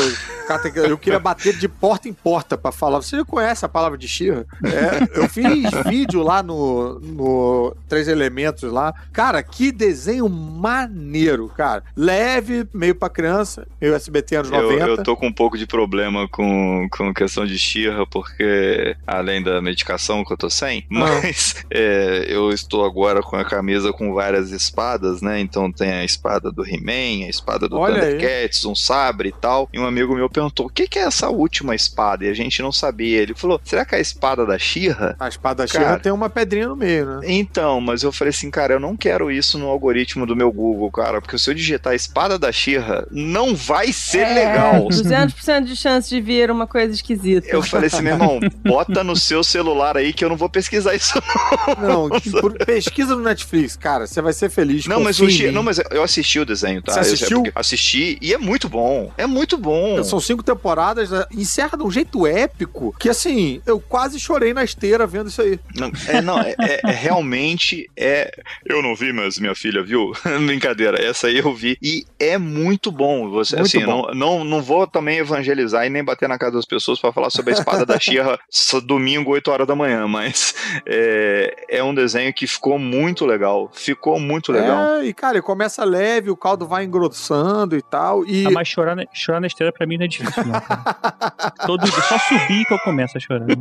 Eu queria bater de porta em porta pra falar. Você já conhece a palavra de She-Ra? É, eu fiz *laughs* vídeo lá no, no Três Elementos lá. Cara, que desenho maneiro, cara. Leve, meio pra criança, meio SBT anos Eu, 90. eu tô com um pouco de problema com, com questão de Xirra, porque além da medicação que eu tô sem, mas é, eu estou agora com a camisa com várias espadas, né? Então tem a espada do He-Man, a espada do Olha aí. Thundercats, um sabre e tal. E um amigo meu perguntou: o que, que é essa última espada? E a gente não sabia. Ele falou: será que é a espada da Xirra? A espada da She-Ra tem uma pedrinha no meio, né? Então, mas eu falei assim, cara, eu não quero isso no algoritmo do meu Google, cara, porque se eu digitar espada da Xirra, não vai ser É, legal. *laughs* 200% de chance de vir uma coisa esquisita. Eu falei assim, meu irmão, bota no seu celular aí que eu não vou pesquisar isso. *laughs* Não, por- pesquisa no Netflix, cara, você vai ser feliz. Não, mas, o não, mas eu assisti o desenho, tá? Você Eu- assistiu? porque assisti e é muito bom. É muito bom. São cinco temporadas, né? Encerra de um jeito épico que, assim, eu quase chorei na esteira vendo isso aí. Não, é, não, é, é- é realmente é. Eu não vi, mas minha filha viu. *laughs* Brincadeira, essa aí eu vi. E é muito bom. Você, Muito assim, bom. Não, não, não vou também evangelizar e nem bater na casa das pessoas pra falar sobre a espada da Xirra *laughs* só domingo, 8 horas da manhã, mas é, é um desenho que ficou muito legal. Ficou muito legal. É, e, cara, ele começa leve, o caldo vai engrossando e tal. E Ah, mas chorar na, chorar na esteira pra mim não é difícil, não. *laughs* Todo, só subir que eu começo a chorar. É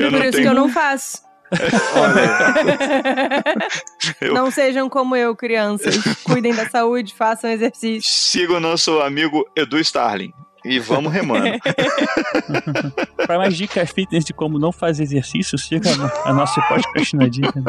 por não isso tenho- que eu não faço. *laughs* *laughs* Eu- Não sejam como eu, crianças. Cuidem da saúde, façam exercício. Siga o nosso amigo Edu Starling. E vamos remando. *laughs* Pra mais dicas fitness de como não fazer exercício, siga a nossa podcast na dica. *laughs*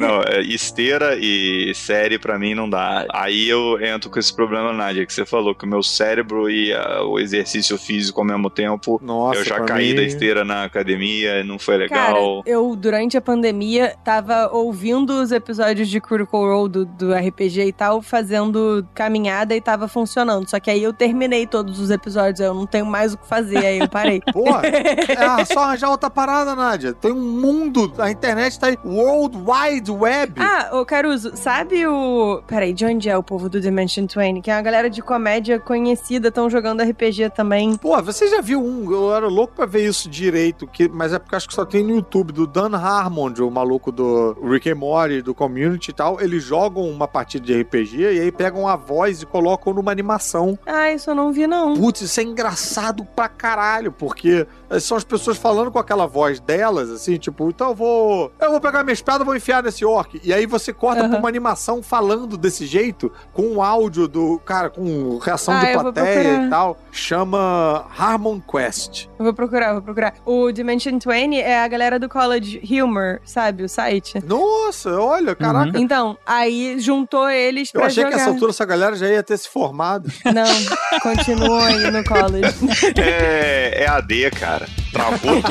Não, é, esteira e série pra mim não dá. Aí eu entro com esse problema, Nádia, que você falou que o meu cérebro e ah, o exercício físico ao mesmo tempo. Nossa, eu já caí mim- da esteira na academia, não foi Cara, legal. eu, durante a pandemia, tava ouvindo os episódios de Critical Role do, do RPG e tal, fazendo caminhada e tava funcionando. Só que aí eu terminei todos os episódios, eu não tenho mais o que fazer, aí eu parei. *laughs* Porra, é só arranjar outra parada, Nádia. Tem um mundo, a internet tá aí, World Wide Web. Ah, ô Caruso, sabe o. Peraí, de onde é o povo do Dimension 20? Que é uma galera de comédia conhecida, estão jogando RPG também. Pô, você já viu um? Eu era louco pra ver isso direito, que, mas é porque acho que só tem no YouTube, do Dan Harmon, o maluco do Rick and Morty, do Community e tal. Eles jogam uma partida de RPG e aí pegam a voz e colocam numa animação. Ah, isso eu não vi, não. Putz, isso é engraçado pra caralho, porque eh, são as pessoas falando com aquela voz delas, assim, tipo, então eu vou. Eu vou pegar minha espada e vou enfiar nesse orc. E aí você corta pra uma animação falando desse jeito, com o áudio do. Cara, com reação Ah, de plateia e tal. Chama Harmon Quest. Eu vou procurar, vou procurar. O Dimension 20 é a galera do College Humor, sabe? O site. Nossa, olha, caraca. Então, aí juntou eles Eu pra achei jogar. que essa altura essa galera já ia ter se formado. Não, continuam aí no college. *laughs* É, é AD, cara. Travou tudo.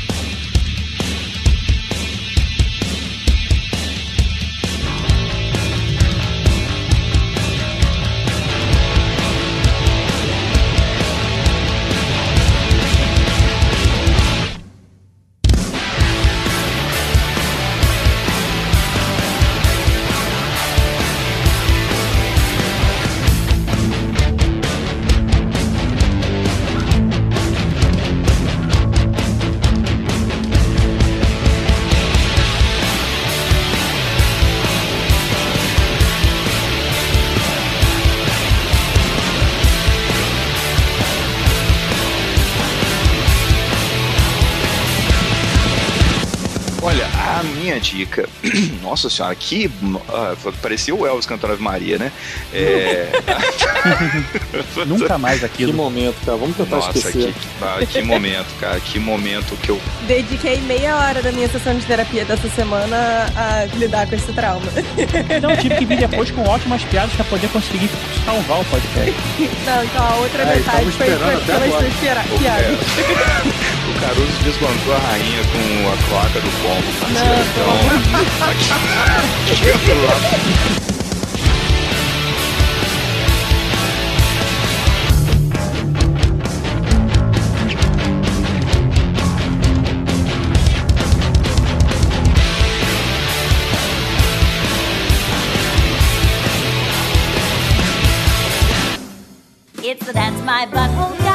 *laughs* dica. *clears throat* Nossa senhora, que. ah, parecia o Elvis cantando Ave Maria, né? É. *laughs* Nunca mais *laughs* aquilo. Que momento, cara. Vamos tentar Nossa, esquecer. que, ah, que momento, cara. Que momento que eu. Dediquei meia hora da minha sessão de terapia dessa semana a lidar com esse trauma. *laughs* Então eu tive que vir depois com ótimas piadas pra poder conseguir salvar o podcast. Não, então a outra É, metade foi pelas suas piadas. O Caruso desbancou a rainha com a cloaca do pombo, parceiro. Então. *laughs* It's the That's My Butthole